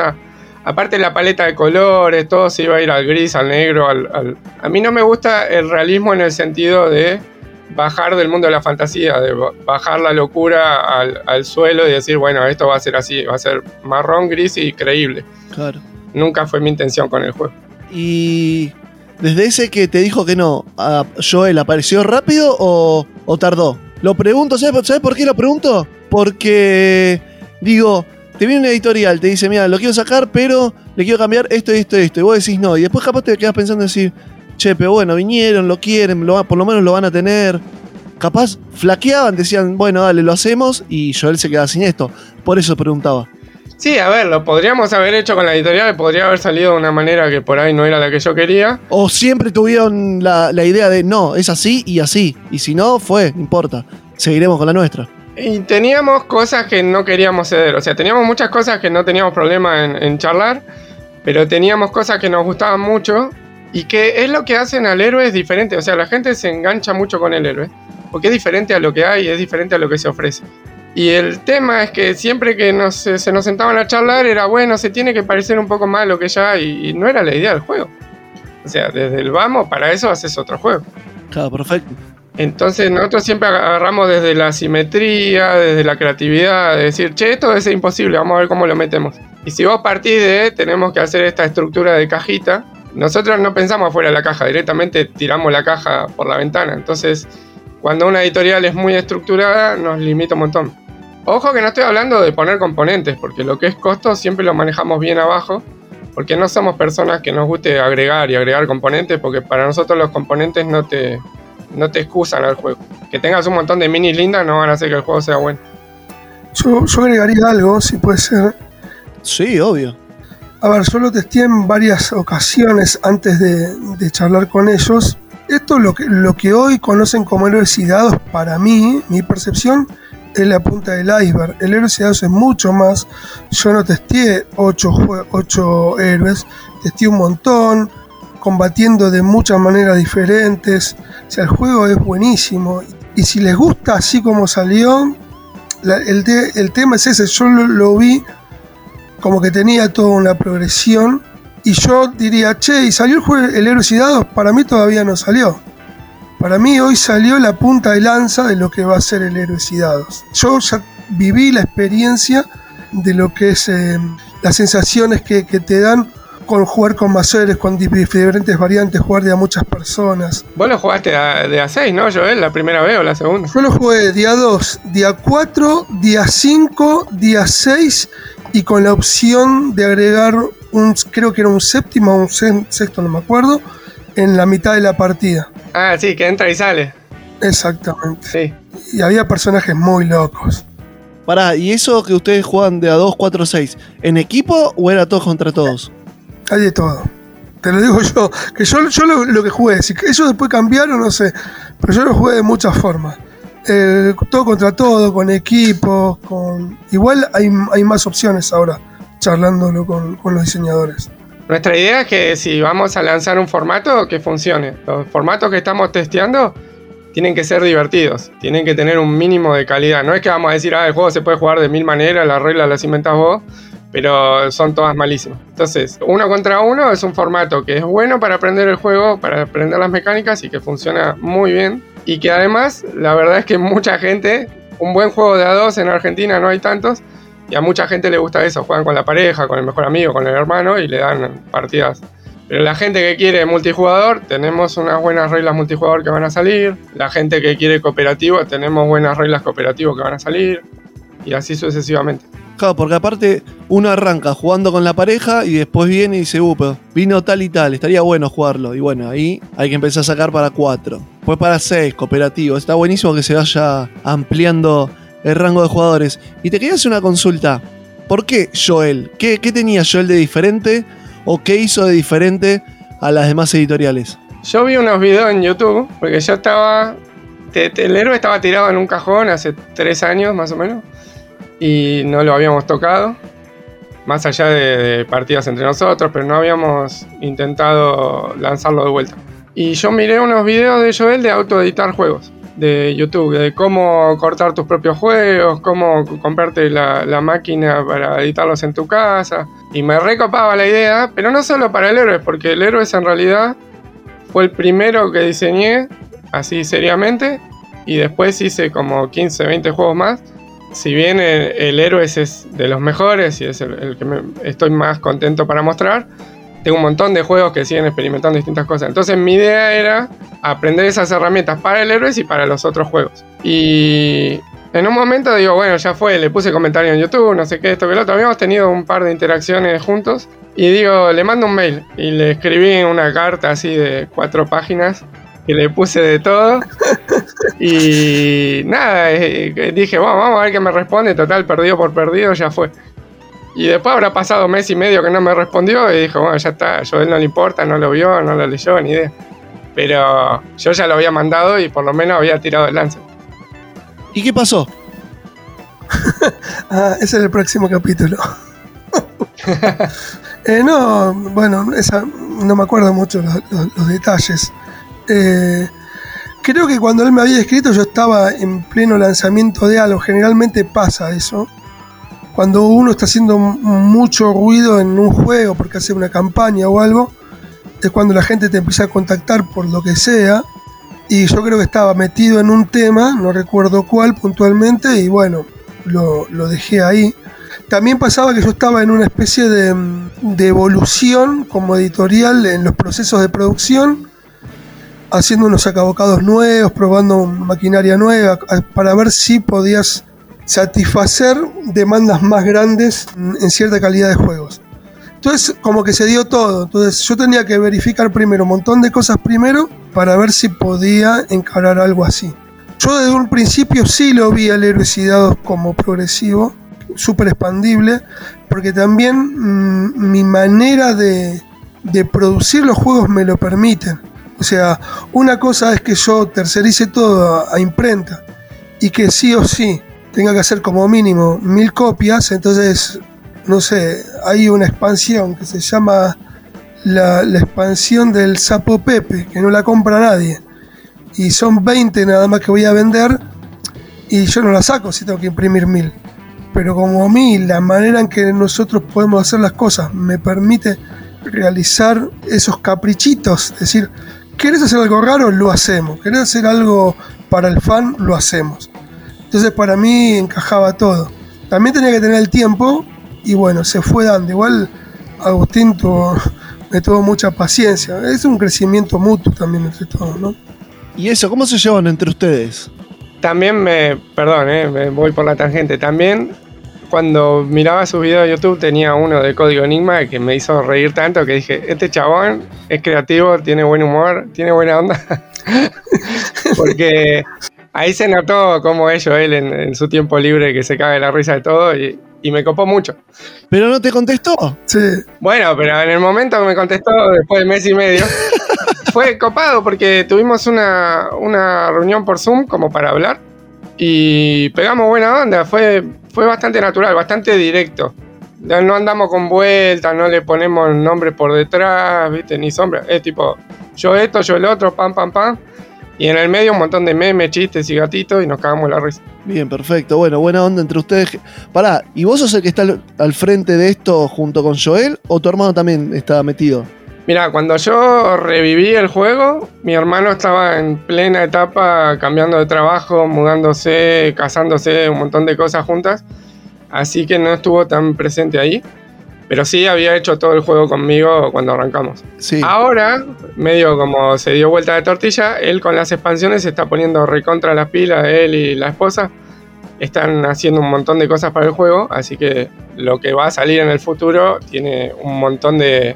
aparte la paleta de colores, todo se iba a ir al gris, al negro, al, al- A mí no me gusta el realismo en el sentido de bajar del mundo de la fantasía, de ba- bajar la locura al, al suelo y decir, bueno, esto va a ser así, va a ser marrón, gris y creíble. Claro. Nunca fue mi intención con el juego. Y desde ese que te dijo que no, Joel, ¿apareció rápido o, o tardó? Lo pregunto, ¿sabes, ¿sabes por qué lo pregunto? Porque, digo, te viene una editorial, te dice, mira, lo quiero sacar, pero le quiero cambiar esto, esto, esto. Y vos decís no. Y después capaz te quedas pensando en decir, che, pero bueno, vinieron, lo quieren, por lo menos lo van a tener. Capaz flaqueaban, decían, bueno, dale, lo hacemos. Y Joel se queda sin esto. Por eso preguntaba. Sí, a ver, lo podríamos haber hecho con la editorial, podría haber salido de una manera que por ahí no era la que yo quería. O siempre tuvieron la, la idea de no, es así y así. Y si no, fue, no importa. Seguiremos con la nuestra. Y teníamos cosas que no queríamos ceder. O sea, teníamos muchas cosas que no teníamos problema en, en charlar, pero teníamos cosas que nos gustaban mucho y que es lo que hacen al héroe es diferente. O sea, la gente se engancha mucho con el héroe, porque es diferente a lo que hay, es diferente a lo que se ofrece. Y el tema es que siempre que nos, se nos sentaban a charlar era, bueno, se tiene que parecer un poco más a lo que ya hay, y no era la idea del juego. O sea, desde el vamos, para eso haces otro juego. Claro, perfecto. Entonces nosotros siempre agarramos desde la simetría, desde la creatividad, de decir, che, esto es imposible, vamos a ver cómo lo metemos. Y si vos partís de, tenemos que hacer esta estructura de cajita, nosotros no pensamos fuera de la caja, directamente tiramos la caja por la ventana. Entonces, cuando una editorial es muy estructurada, nos limita un montón. Ojo que no estoy hablando de poner componentes, porque lo que es costo siempre lo manejamos bien abajo. Porque no somos personas que nos guste agregar y agregar componentes, porque para nosotros los componentes no te, no te excusan al juego. Que tengas un montón de minis lindas no van a hacer que el juego sea bueno. Yo, yo agregaría algo, si puede ser. Sí, obvio. A ver, yo lo testé en varias ocasiones antes de, de charlar con ellos. Esto lo que, lo que hoy conocen como héroes y dados, para mí, mi percepción, es la punta del iceberg. El héroe dados es mucho más. Yo no testé 8 ocho héroes, testé un montón, combatiendo de muchas maneras diferentes. O sea, el juego es buenísimo. Y si les gusta así como salió, el, el tema es ese. Yo lo, vi como que tenía toda una progresión. Y yo diría, che, ¿y salió el juego el héroes y dados? Para mí todavía no salió. Para mí hoy salió la punta de lanza de lo que va a ser el héroes y dados. Yo ya viví la experiencia de lo que es eh, las sensaciones que, que te dan con jugar con más héroes, con dif- diferentes variantes, jugar de a muchas personas. Vos lo jugaste de a 6, ¿no, Joel? ¿La primera vez o la segunda? Yo lo jugué día 2, día 4, día 5, día 6 y con la opción de agregar un, creo que era un séptimo o un se- sexto, no me acuerdo, en la mitad de la partida. Ah, sí, que entra y sale. Exactamente. Sí. Y había personajes muy locos. Pará, ¿y eso que ustedes juegan de a 2, 4, 6? ¿En equipo o era todos contra todos? Hay de todo. Te lo digo yo, que yo, yo lo, lo que jugué, si eso después cambiaron, no sé, pero yo lo jugué de muchas formas. Eh, todo contra todo, con equipos, con... Igual hay, hay más opciones ahora, charlándolo con, con los diseñadores. Nuestra idea es que si vamos a lanzar un formato, que funcione. Los formatos que estamos testeando tienen que ser divertidos, tienen que tener un mínimo de calidad. No es que vamos a decir, ah, el juego se puede jugar de mil maneras, las reglas las inventas vos, pero son todas malísimas. Entonces, uno contra uno es un formato que es bueno para aprender el juego, para aprender las mecánicas y que funciona muy bien. Y que además, la verdad es que mucha gente, un buen juego de a dos en Argentina no hay tantos, y a mucha gente le gusta eso, juegan con la pareja, con el mejor amigo, con el hermano y le dan partidas. Pero la gente que quiere multijugador, tenemos unas buenas reglas multijugador que van a salir. La gente que quiere cooperativo, tenemos buenas reglas cooperativo que van a salir. Y así sucesivamente. Claro, porque aparte uno arranca jugando con la pareja y después viene y dice, uh, vino tal y tal, estaría bueno jugarlo. Y bueno, ahí hay que empezar a sacar para 4. Después para 6, cooperativo. Está buenísimo que se vaya ampliando el rango de jugadores. Y te quería hacer una consulta. ¿Por qué Joel? ¿Qué, tenía Joel de diferente o qué hizo de diferente a las demás editoriales? Yo vi unos videos en YouTube, porque yo estaba. te- el héroe estaba tirado en un cajón hace tres años más o menos. Y no lo habíamos tocado. Más allá de, de partidas entre nosotros, pero no habíamos intentado lanzarlo de vuelta. Y yo miré unos videos de Joel de autoeditar juegos de YouTube, de cómo cortar tus propios juegos, cómo comprarte la, la máquina para editarlos en tu casa. Y me recopaba la idea, pero no solo para el héroe, porque el héroe en realidad fue el primero que diseñé así seriamente y después hice como 15, 20 juegos más. Si bien el, el héroe es de los mejores y es el, que estoy más contento para mostrar, tengo un montón de juegos que siguen experimentando distintas cosas. Entonces mi idea era aprender esas herramientas para el héroe y para los otros juegos. Y en un momento digo, bueno, ya fue, le puse comentario en YouTube, no sé qué, esto que lo otro. Habíamos tenido un par de interacciones juntos. Y digo, le mando un mail. Y le escribí una carta así de cuatro páginas. Que le puse de todo. Y nada, eh, dije, bueno, vamos a ver qué me responde. Total, perdido por perdido, ya fue. Y después habrá pasado mes y medio que no me respondió. Y dijo, bueno, ya está, yo a él no le importa, no lo vio, no lo leyó, ni idea. Pero yo ya lo había mandado y por lo menos había tirado el lance. ¿Y qué pasó? [laughs] Ah, ese es el próximo capítulo. [laughs] Eh, no, bueno, esa, no me acuerdo mucho los, los- los detalles. Eh, creo que cuando él me había escrito yo estaba en pleno lanzamiento de algo. Generalmente pasa eso. Cuando uno está haciendo mucho ruido en un juego porque hace una campaña o algo, es cuando la gente te empieza a contactar por lo que sea. Y yo creo que estaba metido en un tema, no recuerdo cuál puntualmente, y bueno, lo, dejé ahí. También pasaba que yo estaba en una especie de, de evolución como editorial en los procesos de producción, haciendo unos sacabocados nuevos, probando maquinaria nueva, para ver si podías satisfacer demandas más grandes en cierta calidad de juegos. Entonces, como que se dio todo. Entonces, yo tenía que verificar primero un montón de cosas primero para ver si podía encarar algo así. Yo desde un principio sí lo vi al Heroicidados como progresivo, súper expandible, porque también mm, mi manera de, de producir los juegos me lo permiten. O sea, una cosa es que yo tercerice todo a imprenta y que sí o sí tenga que hacer como mínimo mil copias, entonces, no sé, hay una expansión que se llama la, expansión del Sapo Pepe, que no la compra nadie. Y son 20 nada más que voy a vender y yo no la saco si tengo que imprimir mil. Pero como a mí la manera en que nosotros podemos hacer las cosas me permite realizar esos caprichitos, es decir, ¿querés hacer algo raro? Lo hacemos. ¿Querés hacer algo para el fan? Lo hacemos. Entonces para mí encajaba todo. También tenía que tener el tiempo y bueno, se fue dando. Igual Agustín tuvo, me tuvo mucha paciencia. Es un crecimiento mutuo también entre todos, ¿no? ¿Y eso cómo se llevan entre ustedes? También me, perdón, eh, me voy por la tangente. También cuando miraba sus videos de YouTube tenía uno de Código Enigma que me hizo reír tanto que dije, este chabón es creativo, tiene buen humor, tiene buena onda. [laughs] Porque ahí se notó cómo es Joel en, en su tiempo libre que se caga de la risa de todo y, y me copó mucho. ¿Pero no te contestó? Sí. Bueno, pero en el momento que me contestó, después de mes y medio, [laughs] fue copado porque tuvimos una, una reunión por Zoom como para hablar y pegamos buena onda. Fue, fue bastante natural, bastante directo. No andamos con vueltas, no le ponemos nombre por detrás, ¿viste? Ni sombra. Es tipo, yo esto, yo el otro, pam, pam, pam. Y en el medio un montón de memes, chistes y gatitos y nos cagamos la risa. Bien, perfecto. Bueno, buena onda entre ustedes. Pará, ¿y vos sos el que está al, al frente de esto junto con Joel o tu hermano también está metido? Mira, cuando yo reviví el juego, mi hermano estaba en plena etapa cambiando de trabajo, mudándose, casándose, un montón de cosas juntas. Así que no estuvo tan presente ahí. Pero sí había hecho todo el juego conmigo cuando arrancamos. Sí. Ahora, medio como se dio vuelta de tortilla, él con las expansiones se está poniendo recontra las pilas, él y la esposa. Están haciendo un montón de cosas para el juego, así que lo que va a salir en el futuro tiene un montón de,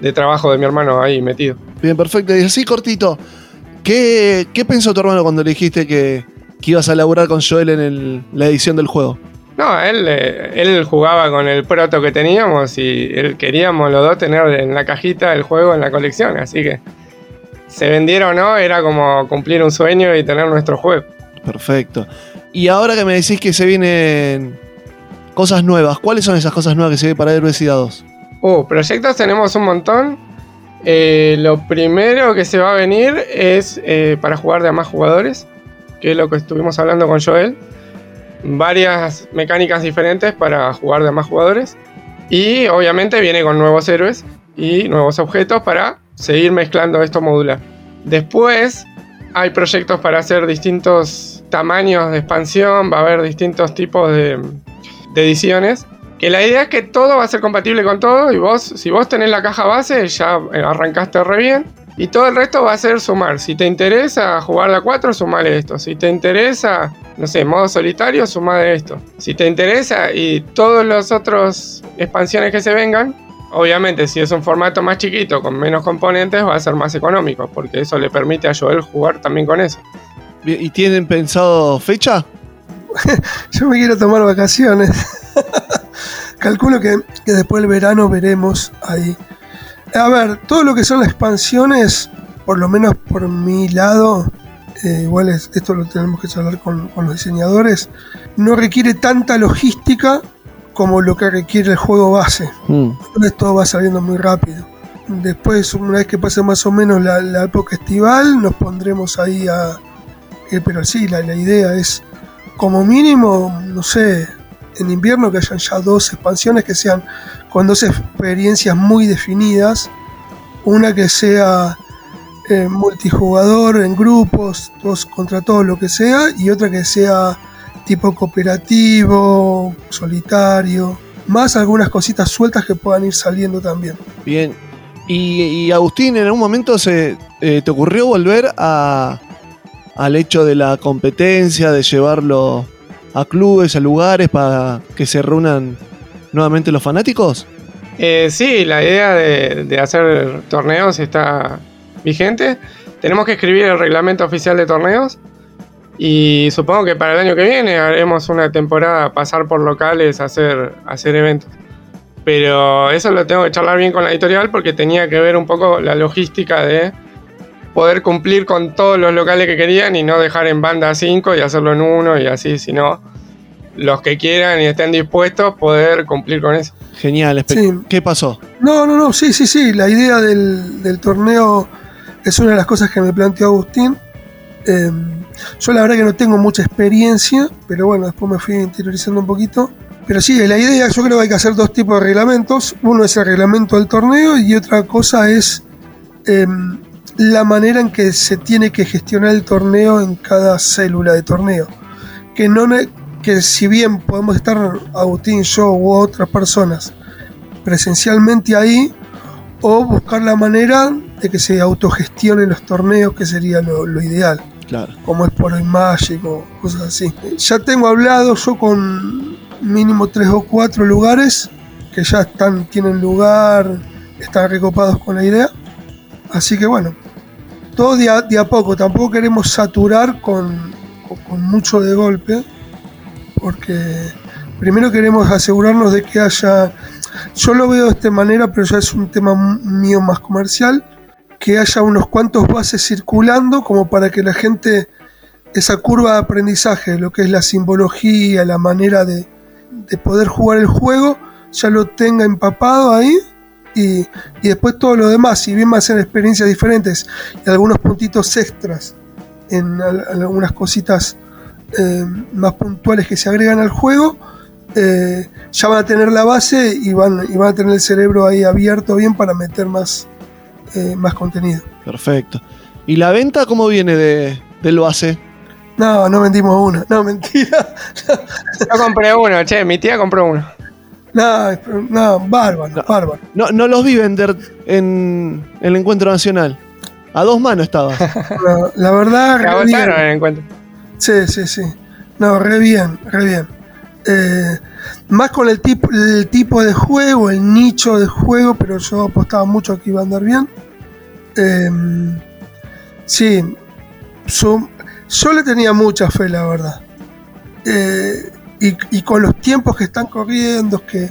de trabajo de mi hermano ahí metido. Bien, perfecto. Y así cortito, ¿qué, qué pensó tu hermano cuando le dijiste que, que ibas a laburar con Joel en el- la edición del juego? No, él, eh, él jugaba con el proto que teníamos y él queríamos los dos tener en la cajita el juego en la colección, así que se vendiera o no, era como cumplir un sueño y tener nuestro juego. Perfecto. Y ahora que me decís que se vienen cosas nuevas, ¿cuáles son esas cosas nuevas que se vienen para Héroes y Dados? Uh, proyectos tenemos un montón. Eh, lo primero que se va a venir es eh, para jugar de a más jugadores, que es lo que estuvimos hablando con Joel. Varias mecánicas diferentes para jugar de más jugadores. Y obviamente viene con nuevos héroes y nuevos objetos para seguir mezclando esto modular. Después hay proyectos para hacer distintos tamaños de expansión, va a haber distintos tipos de, de ediciones. Que la idea es que todo va a ser compatible con todo y vos, si vos tenés la caja base, ya arrancaste re bien. Y todo el resto va a ser sumar. Si te interesa jugar de a 4, sumale esto. Si te interesa, no sé, modo solitario, sumale esto. Si te interesa y todos los otros expansiones que se vengan, obviamente si es un formato más chiquito, con menos componentes, va a ser más económico. Porque eso le permite a Joel jugar también con eso. ¿Y tienen pensado fecha? [laughs] Yo me quiero tomar vacaciones. [laughs] Calculo que, que después del verano veremos ahí. A ver, todo lo que son las expansiones, por lo menos por mi lado, eh, igual es- esto lo tenemos que charlar con, con los diseñadores, no requiere tanta logística como lo que requiere el juego base. Mm, Entonces todo va saliendo muy rápido. Después, una vez que pase más o menos la, la época estival, nos pondremos ahí a... eh, pero sí, la, la idea es, como mínimo, no sé, en invierno que hayan ya dos expansiones que sean con dos experiencias muy definidas. Una que sea eh, multijugador en grupos, todos contra todos, lo que sea, y otra que sea tipo cooperativo, solitario, más algunas cositas sueltas que puedan ir saliendo también. Bien. Y, y, Agustín, ¿en algún momento se eh, te ocurrió volver a, al hecho de la competencia, de llevarlo a clubes, a lugares para que se reúnan nuevamente los fanáticos? Eh, sí, la idea de, hacer torneos está vigente. Tenemos que escribir el reglamento oficial de torneos. Y supongo que para el año que viene haremos una temporada pasar por locales hacer, hacer eventos. Pero eso lo tengo que charlar bien con la editorial porque tenía que ver un poco la logística de poder cumplir con todos los locales que querían y no dejar en banda 5 y hacerlo en uno y así, sino los que quieran y estén dispuestos poder cumplir con eso. Genial. Sí. ¿Qué pasó? No, no, no, sí, sí, sí. La idea del, del torneo es una de las cosas que me planteó Agustín. Eh, yo la verdad que no tengo mucha experiencia, pero bueno, después me fui interiorizando un poquito. Pero sí, la idea, yo creo que hay que hacer dos tipos de reglamentos. Uno es el reglamento del torneo y otra cosa es eh, la manera en que se tiene que gestionar el torneo en cada célula de torneo. Que, no, que si bien podemos estar Agustín, yo u otras personas presencialmente ahí o buscar la manera de que se autogestionen los torneos, que sería lo, lo ideal, Claro. como es por hoy Magic o cosas así. Ya tengo hablado yo con mínimo tres o cuatro lugares que ya están, tienen lugar, están recopados con la idea. Así que bueno, todo de a, de a poco, tampoco queremos saturar con, con- con mucho de golpe, porque primero queremos asegurarnos de que haya, yo lo veo de esta manera, pero ya es un tema mío más comercial, que haya unos cuantos bases circulando como para que la gente, esa curva de aprendizaje, lo que es la simbología, la manera de, de poder jugar el juego, ya lo tenga empapado ahí. Y, y después todo lo demás, si bien va a experiencias diferentes y algunos puntitos extras en al- algunas cositas eh, más puntuales que se agregan al juego, eh, ya van a tener la base y van, y van a tener el cerebro ahí abierto bien para meter más, eh, más contenido. Perfecto. ¿Y la venta cómo viene de, del base? No, no vendimos una, no, mentira. [laughs] Yo compré uno, che, mi tía compró uno. No, no, bárbaro, bárbaro. No, no los vi vender en, en el encuentro nacional. A dos manos estaba. [laughs] No, la verdad, Se re agotaron bien. en el encuentro. Sí, sí, sí. No, re bien, re bien. Eh, más con el tipo, el tipo de juego, el nicho de juego, pero yo apostaba mucho que iba a andar bien. Eh, sí, yo le tenía mucha fe, la verdad. Eh, y, y con los tiempos que están corriendo, que,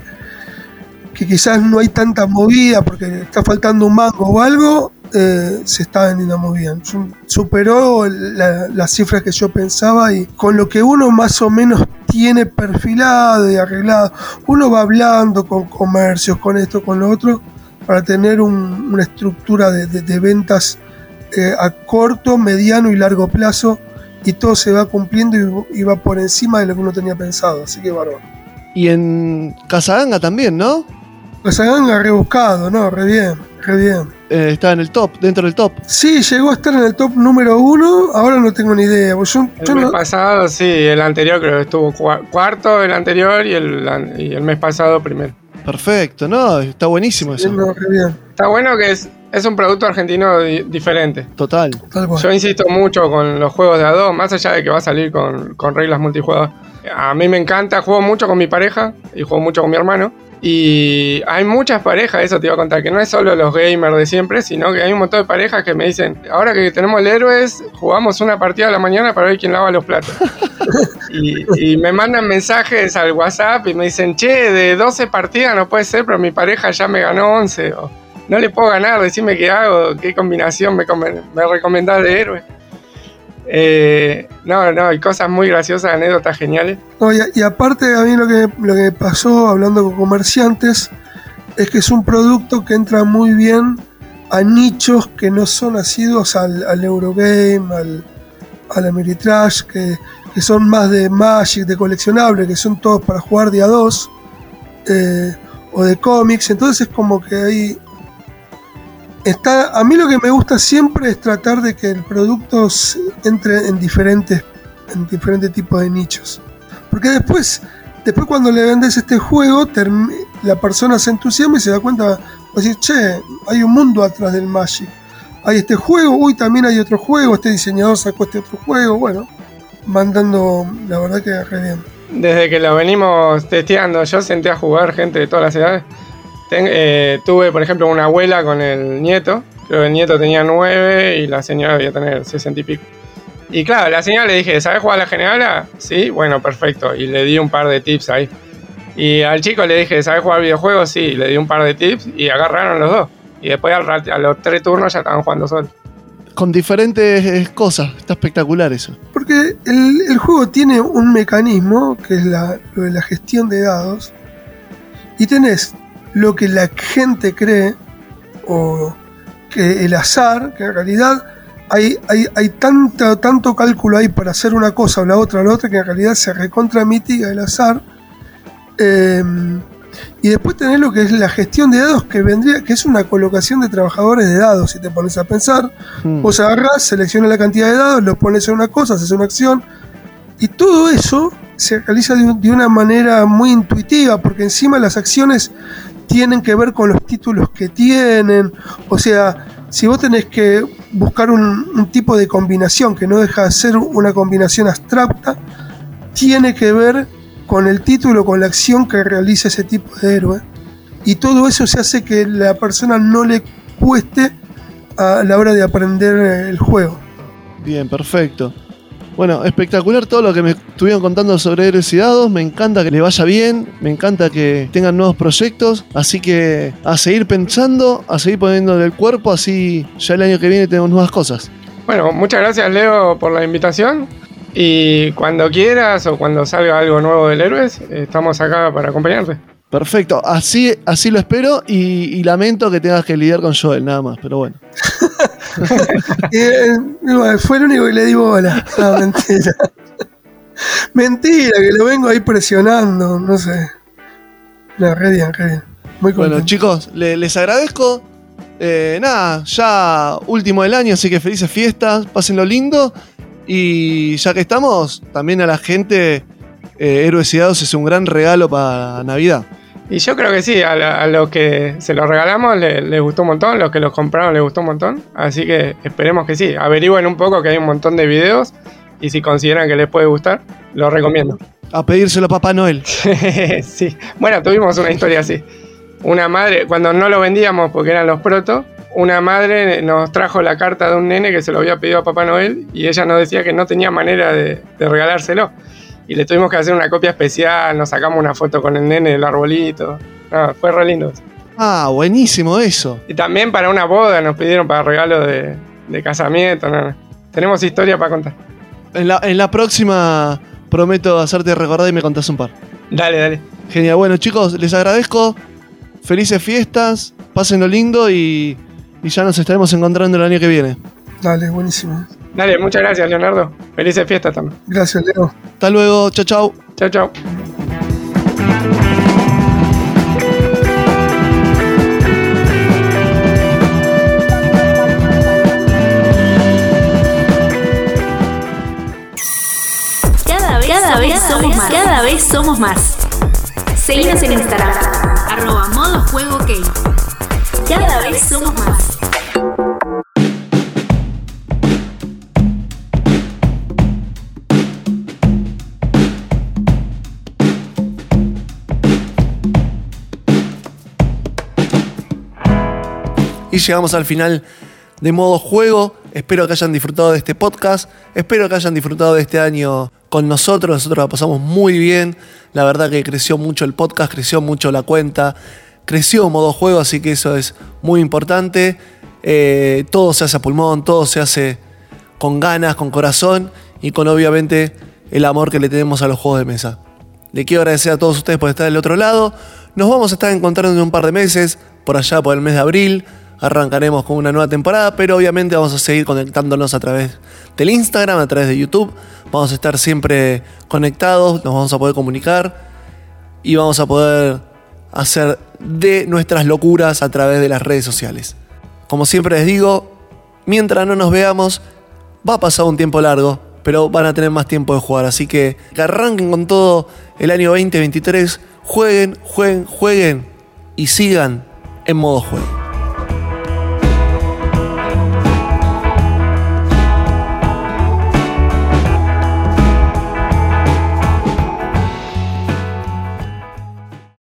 que quizás no hay tanta movida porque está faltando un mango o algo, eh, se está vendiendo muy bien. Su- Superó la- las cifras que yo pensaba y con lo que uno más o menos tiene perfilado y arreglado, uno va hablando con comercios, con esto, con lo otro, para tener un- una estructura de, de- de ventas eh, a corto, mediano y largo plazo y todo se va cumpliendo y, y va por encima de lo que uno tenía pensado, así que bárbaro. Y en Casaganga también, ¿no? Casaganga rebuscado, ¿no? Re bien, bien. Eh, está en el top, dentro del top. Sí, llegó a estar en el top número uno, ahora no tengo ni idea. Yo, El yo mes no- pasado, sí, el anterior creo que estuvo cua- cuarto el anterior y el, y el mes pasado primero. Perfecto, no, está buenísimo eso. no, re bien, Está bueno que es, es un producto argentino di- diferente. Total. tal cual. Yo insisto mucho con los juegos de A2, más allá de que va a salir con, con reglas multijugador. A mí me encanta, juego mucho con mi pareja y juego mucho con mi hermano. Y hay muchas parejas, eso te iba a contar, que no es solo los gamers de siempre, sino que hay un montón de parejas que me dicen, ahora que tenemos el héroes, jugamos una partida a la mañana para ver quién lava los platos. [laughs] y, y me mandan mensajes al WhatsApp y me dicen, che, de 12 partidas no puede ser, pero mi pareja ya me ganó 11. O, no le puedo ganar, decime qué hago, qué combinación me, me recomendás de héroe. Eh, no, no, hay cosas muy graciosas, anécdotas geniales. Y, aparte, a mí lo que, lo que pasó hablando con comerciantes es que es un producto que entra muy bien a nichos que no son asiduos al, al Eurogame, al, al Ameritrash, que, que son más de Magic, de coleccionable, que son todos para jugar de a dos, eh, o de cómics. Entonces es como que ahí está. A mí lo que me gusta siempre es tratar de que el producto entre en diferentes, en diferentes tipos de nichos. Porque después, después cuando le vendes este juego, la persona se entusiasma y se da cuenta, decir, che, hay un mundo atrás del Magic. Hay este juego, uy, también hay otro juego, este diseñador sacó este otro juego, bueno, mandando, la verdad que re bien. Desde que lo venimos testeando, yo senté a jugar gente de todas las edades. Ten- eh, tuve, por ejemplo, una abuela con el nieto. Creo que el nieto tenía nueve y la señora debía tener sesenta y pico. Y claro, la señora le dije, ¿sabes jugar a la generala? Sí, bueno, perfecto. Y le di un par de tips ahí. Y al chico le dije, ¿sabes jugar videojuegos? Sí, le di un par de tips y agarraron los dos. Y después al rat- a los tres turnos ya estaban jugando solos. Con diferentes eh, cosas. Está espectacular eso. Porque el, el juego tiene un mecanismo que es la, lo de la gestión de dados. Y tenés lo que la gente cree o que el azar, que en realidad hay, hay, hay tanto, tanto cálculo ahí para hacer una cosa o la otra o la otra que en realidad se recontra mitiga el azar. Eh, y después tenés lo que es la gestión de dados que vendría, que es una colocación de trabajadores de dados, si te pones a pensar. Hmm. Vos agarrás, seleccionas la cantidad de dados, los pones en una cosa, haces una acción. Y todo eso se realiza de, un- de una manera muy intuitiva, porque encima las acciones tienen que ver con los títulos que tienen. O sea, si vos tenés que buscar un, tipo de combinación que no deja de ser una combinación abstracta, tiene que ver con el título, con la acción que realiza ese tipo de héroe. Y todo eso se hace que la persona no le cueste a la hora de aprender el juego. Bien, perfecto. Bueno, espectacular todo lo que me estuvieron contando sobre héroes y dados. Me encanta que le vaya bien, me encanta que tengan nuevos proyectos. Así que a seguir pensando, a seguir poniéndole el cuerpo, así ya el año que viene tenemos nuevas cosas. Bueno, muchas gracias Leo por la invitación. Y cuando quieras o cuando salga algo nuevo del Héroes, estamos acá para acompañarte. Perfecto, así, así lo espero y, y lamento que tengas que lidiar con Joel, nada más, pero bueno. [laughs] Eh, bueno, fue el único que le di bola. No, mentira. [laughs] mentira, que lo vengo ahí presionando, no sé. No, re bien, re bien. Muy Bueno, chicos, le- les agradezco. Eh, nada, ya último del año, así que felices fiestas, pásenlo lindo. Y ya que estamos, también a la gente, eh, Héroes y Dados es un gran regalo para Navidad. Y yo creo que sí, a, la- a los que se los regalamos le- les gustó un montón, los que los compraron les gustó un montón. Así que esperemos que sí. Averigüen un poco que hay un montón de videos y si consideran que les puede gustar, lo recomiendo. A pedírselo a Papá Noel. [laughs] sí. Bueno, tuvimos una historia así. Una madre, cuando no lo vendíamos porque eran los protos, una madre nos trajo la carta de un nene que se lo había pedido a Papá Noel y ella nos decía que no tenía manera de, de regalárselo. Y le tuvimos que hacer una copia especial, nos sacamos una foto con el nene del arbolito. No, fue re lindo. Ah, buenísimo eso. Y también para una boda nos pidieron para regalo de, de casamiento. no. Tenemos historia para contar. En la, en la próxima prometo hacerte recordar y me contás un par. Dale, dale. Genial, bueno chicos, les agradezco. Felices fiestas, pásenlo lindo y, y ya nos estaremos encontrando el año que viene. Dale, buenísimo. Dale, muchas gracias, Leonardo. Felices fiestas también. Gracias, Leo. Hasta luego, chao chao. Chao, chao. Cada vez, somos más. Cada vez somos más. Seguinos en Instagram. Arroba modo juego. Cada vez somos más. Y llegamos al final de modo juego. Espero que hayan disfrutado de este podcast. Espero que hayan disfrutado de este año con nosotros. Nosotros la pasamos muy bien. La verdad que creció mucho el podcast, creció mucho la cuenta, creció modo juego, así que eso es muy importante. Eh, todo se hace a pulmón, todo se hace con ganas, con corazón y con obviamente el amor que le tenemos a los juegos de mesa. Le quiero agradecer a todos ustedes por estar del otro lado. Nos vamos a estar encontrando en un par de meses, por allá por el mes de abril. Arrancaremos con una nueva temporada, pero obviamente vamos a seguir conectándonos a través del Instagram, a través de YouTube. Vamos a estar siempre conectados, nos vamos a poder comunicar y vamos a poder hacer de nuestras locuras a través de las redes sociales. Como siempre les digo, mientras no nos veamos, va a pasar un tiempo largo, pero van a tener más tiempo de jugar. Así que que arranquen con todo el año 2023, jueguen, jueguen, jueguen y sigan en modo juego.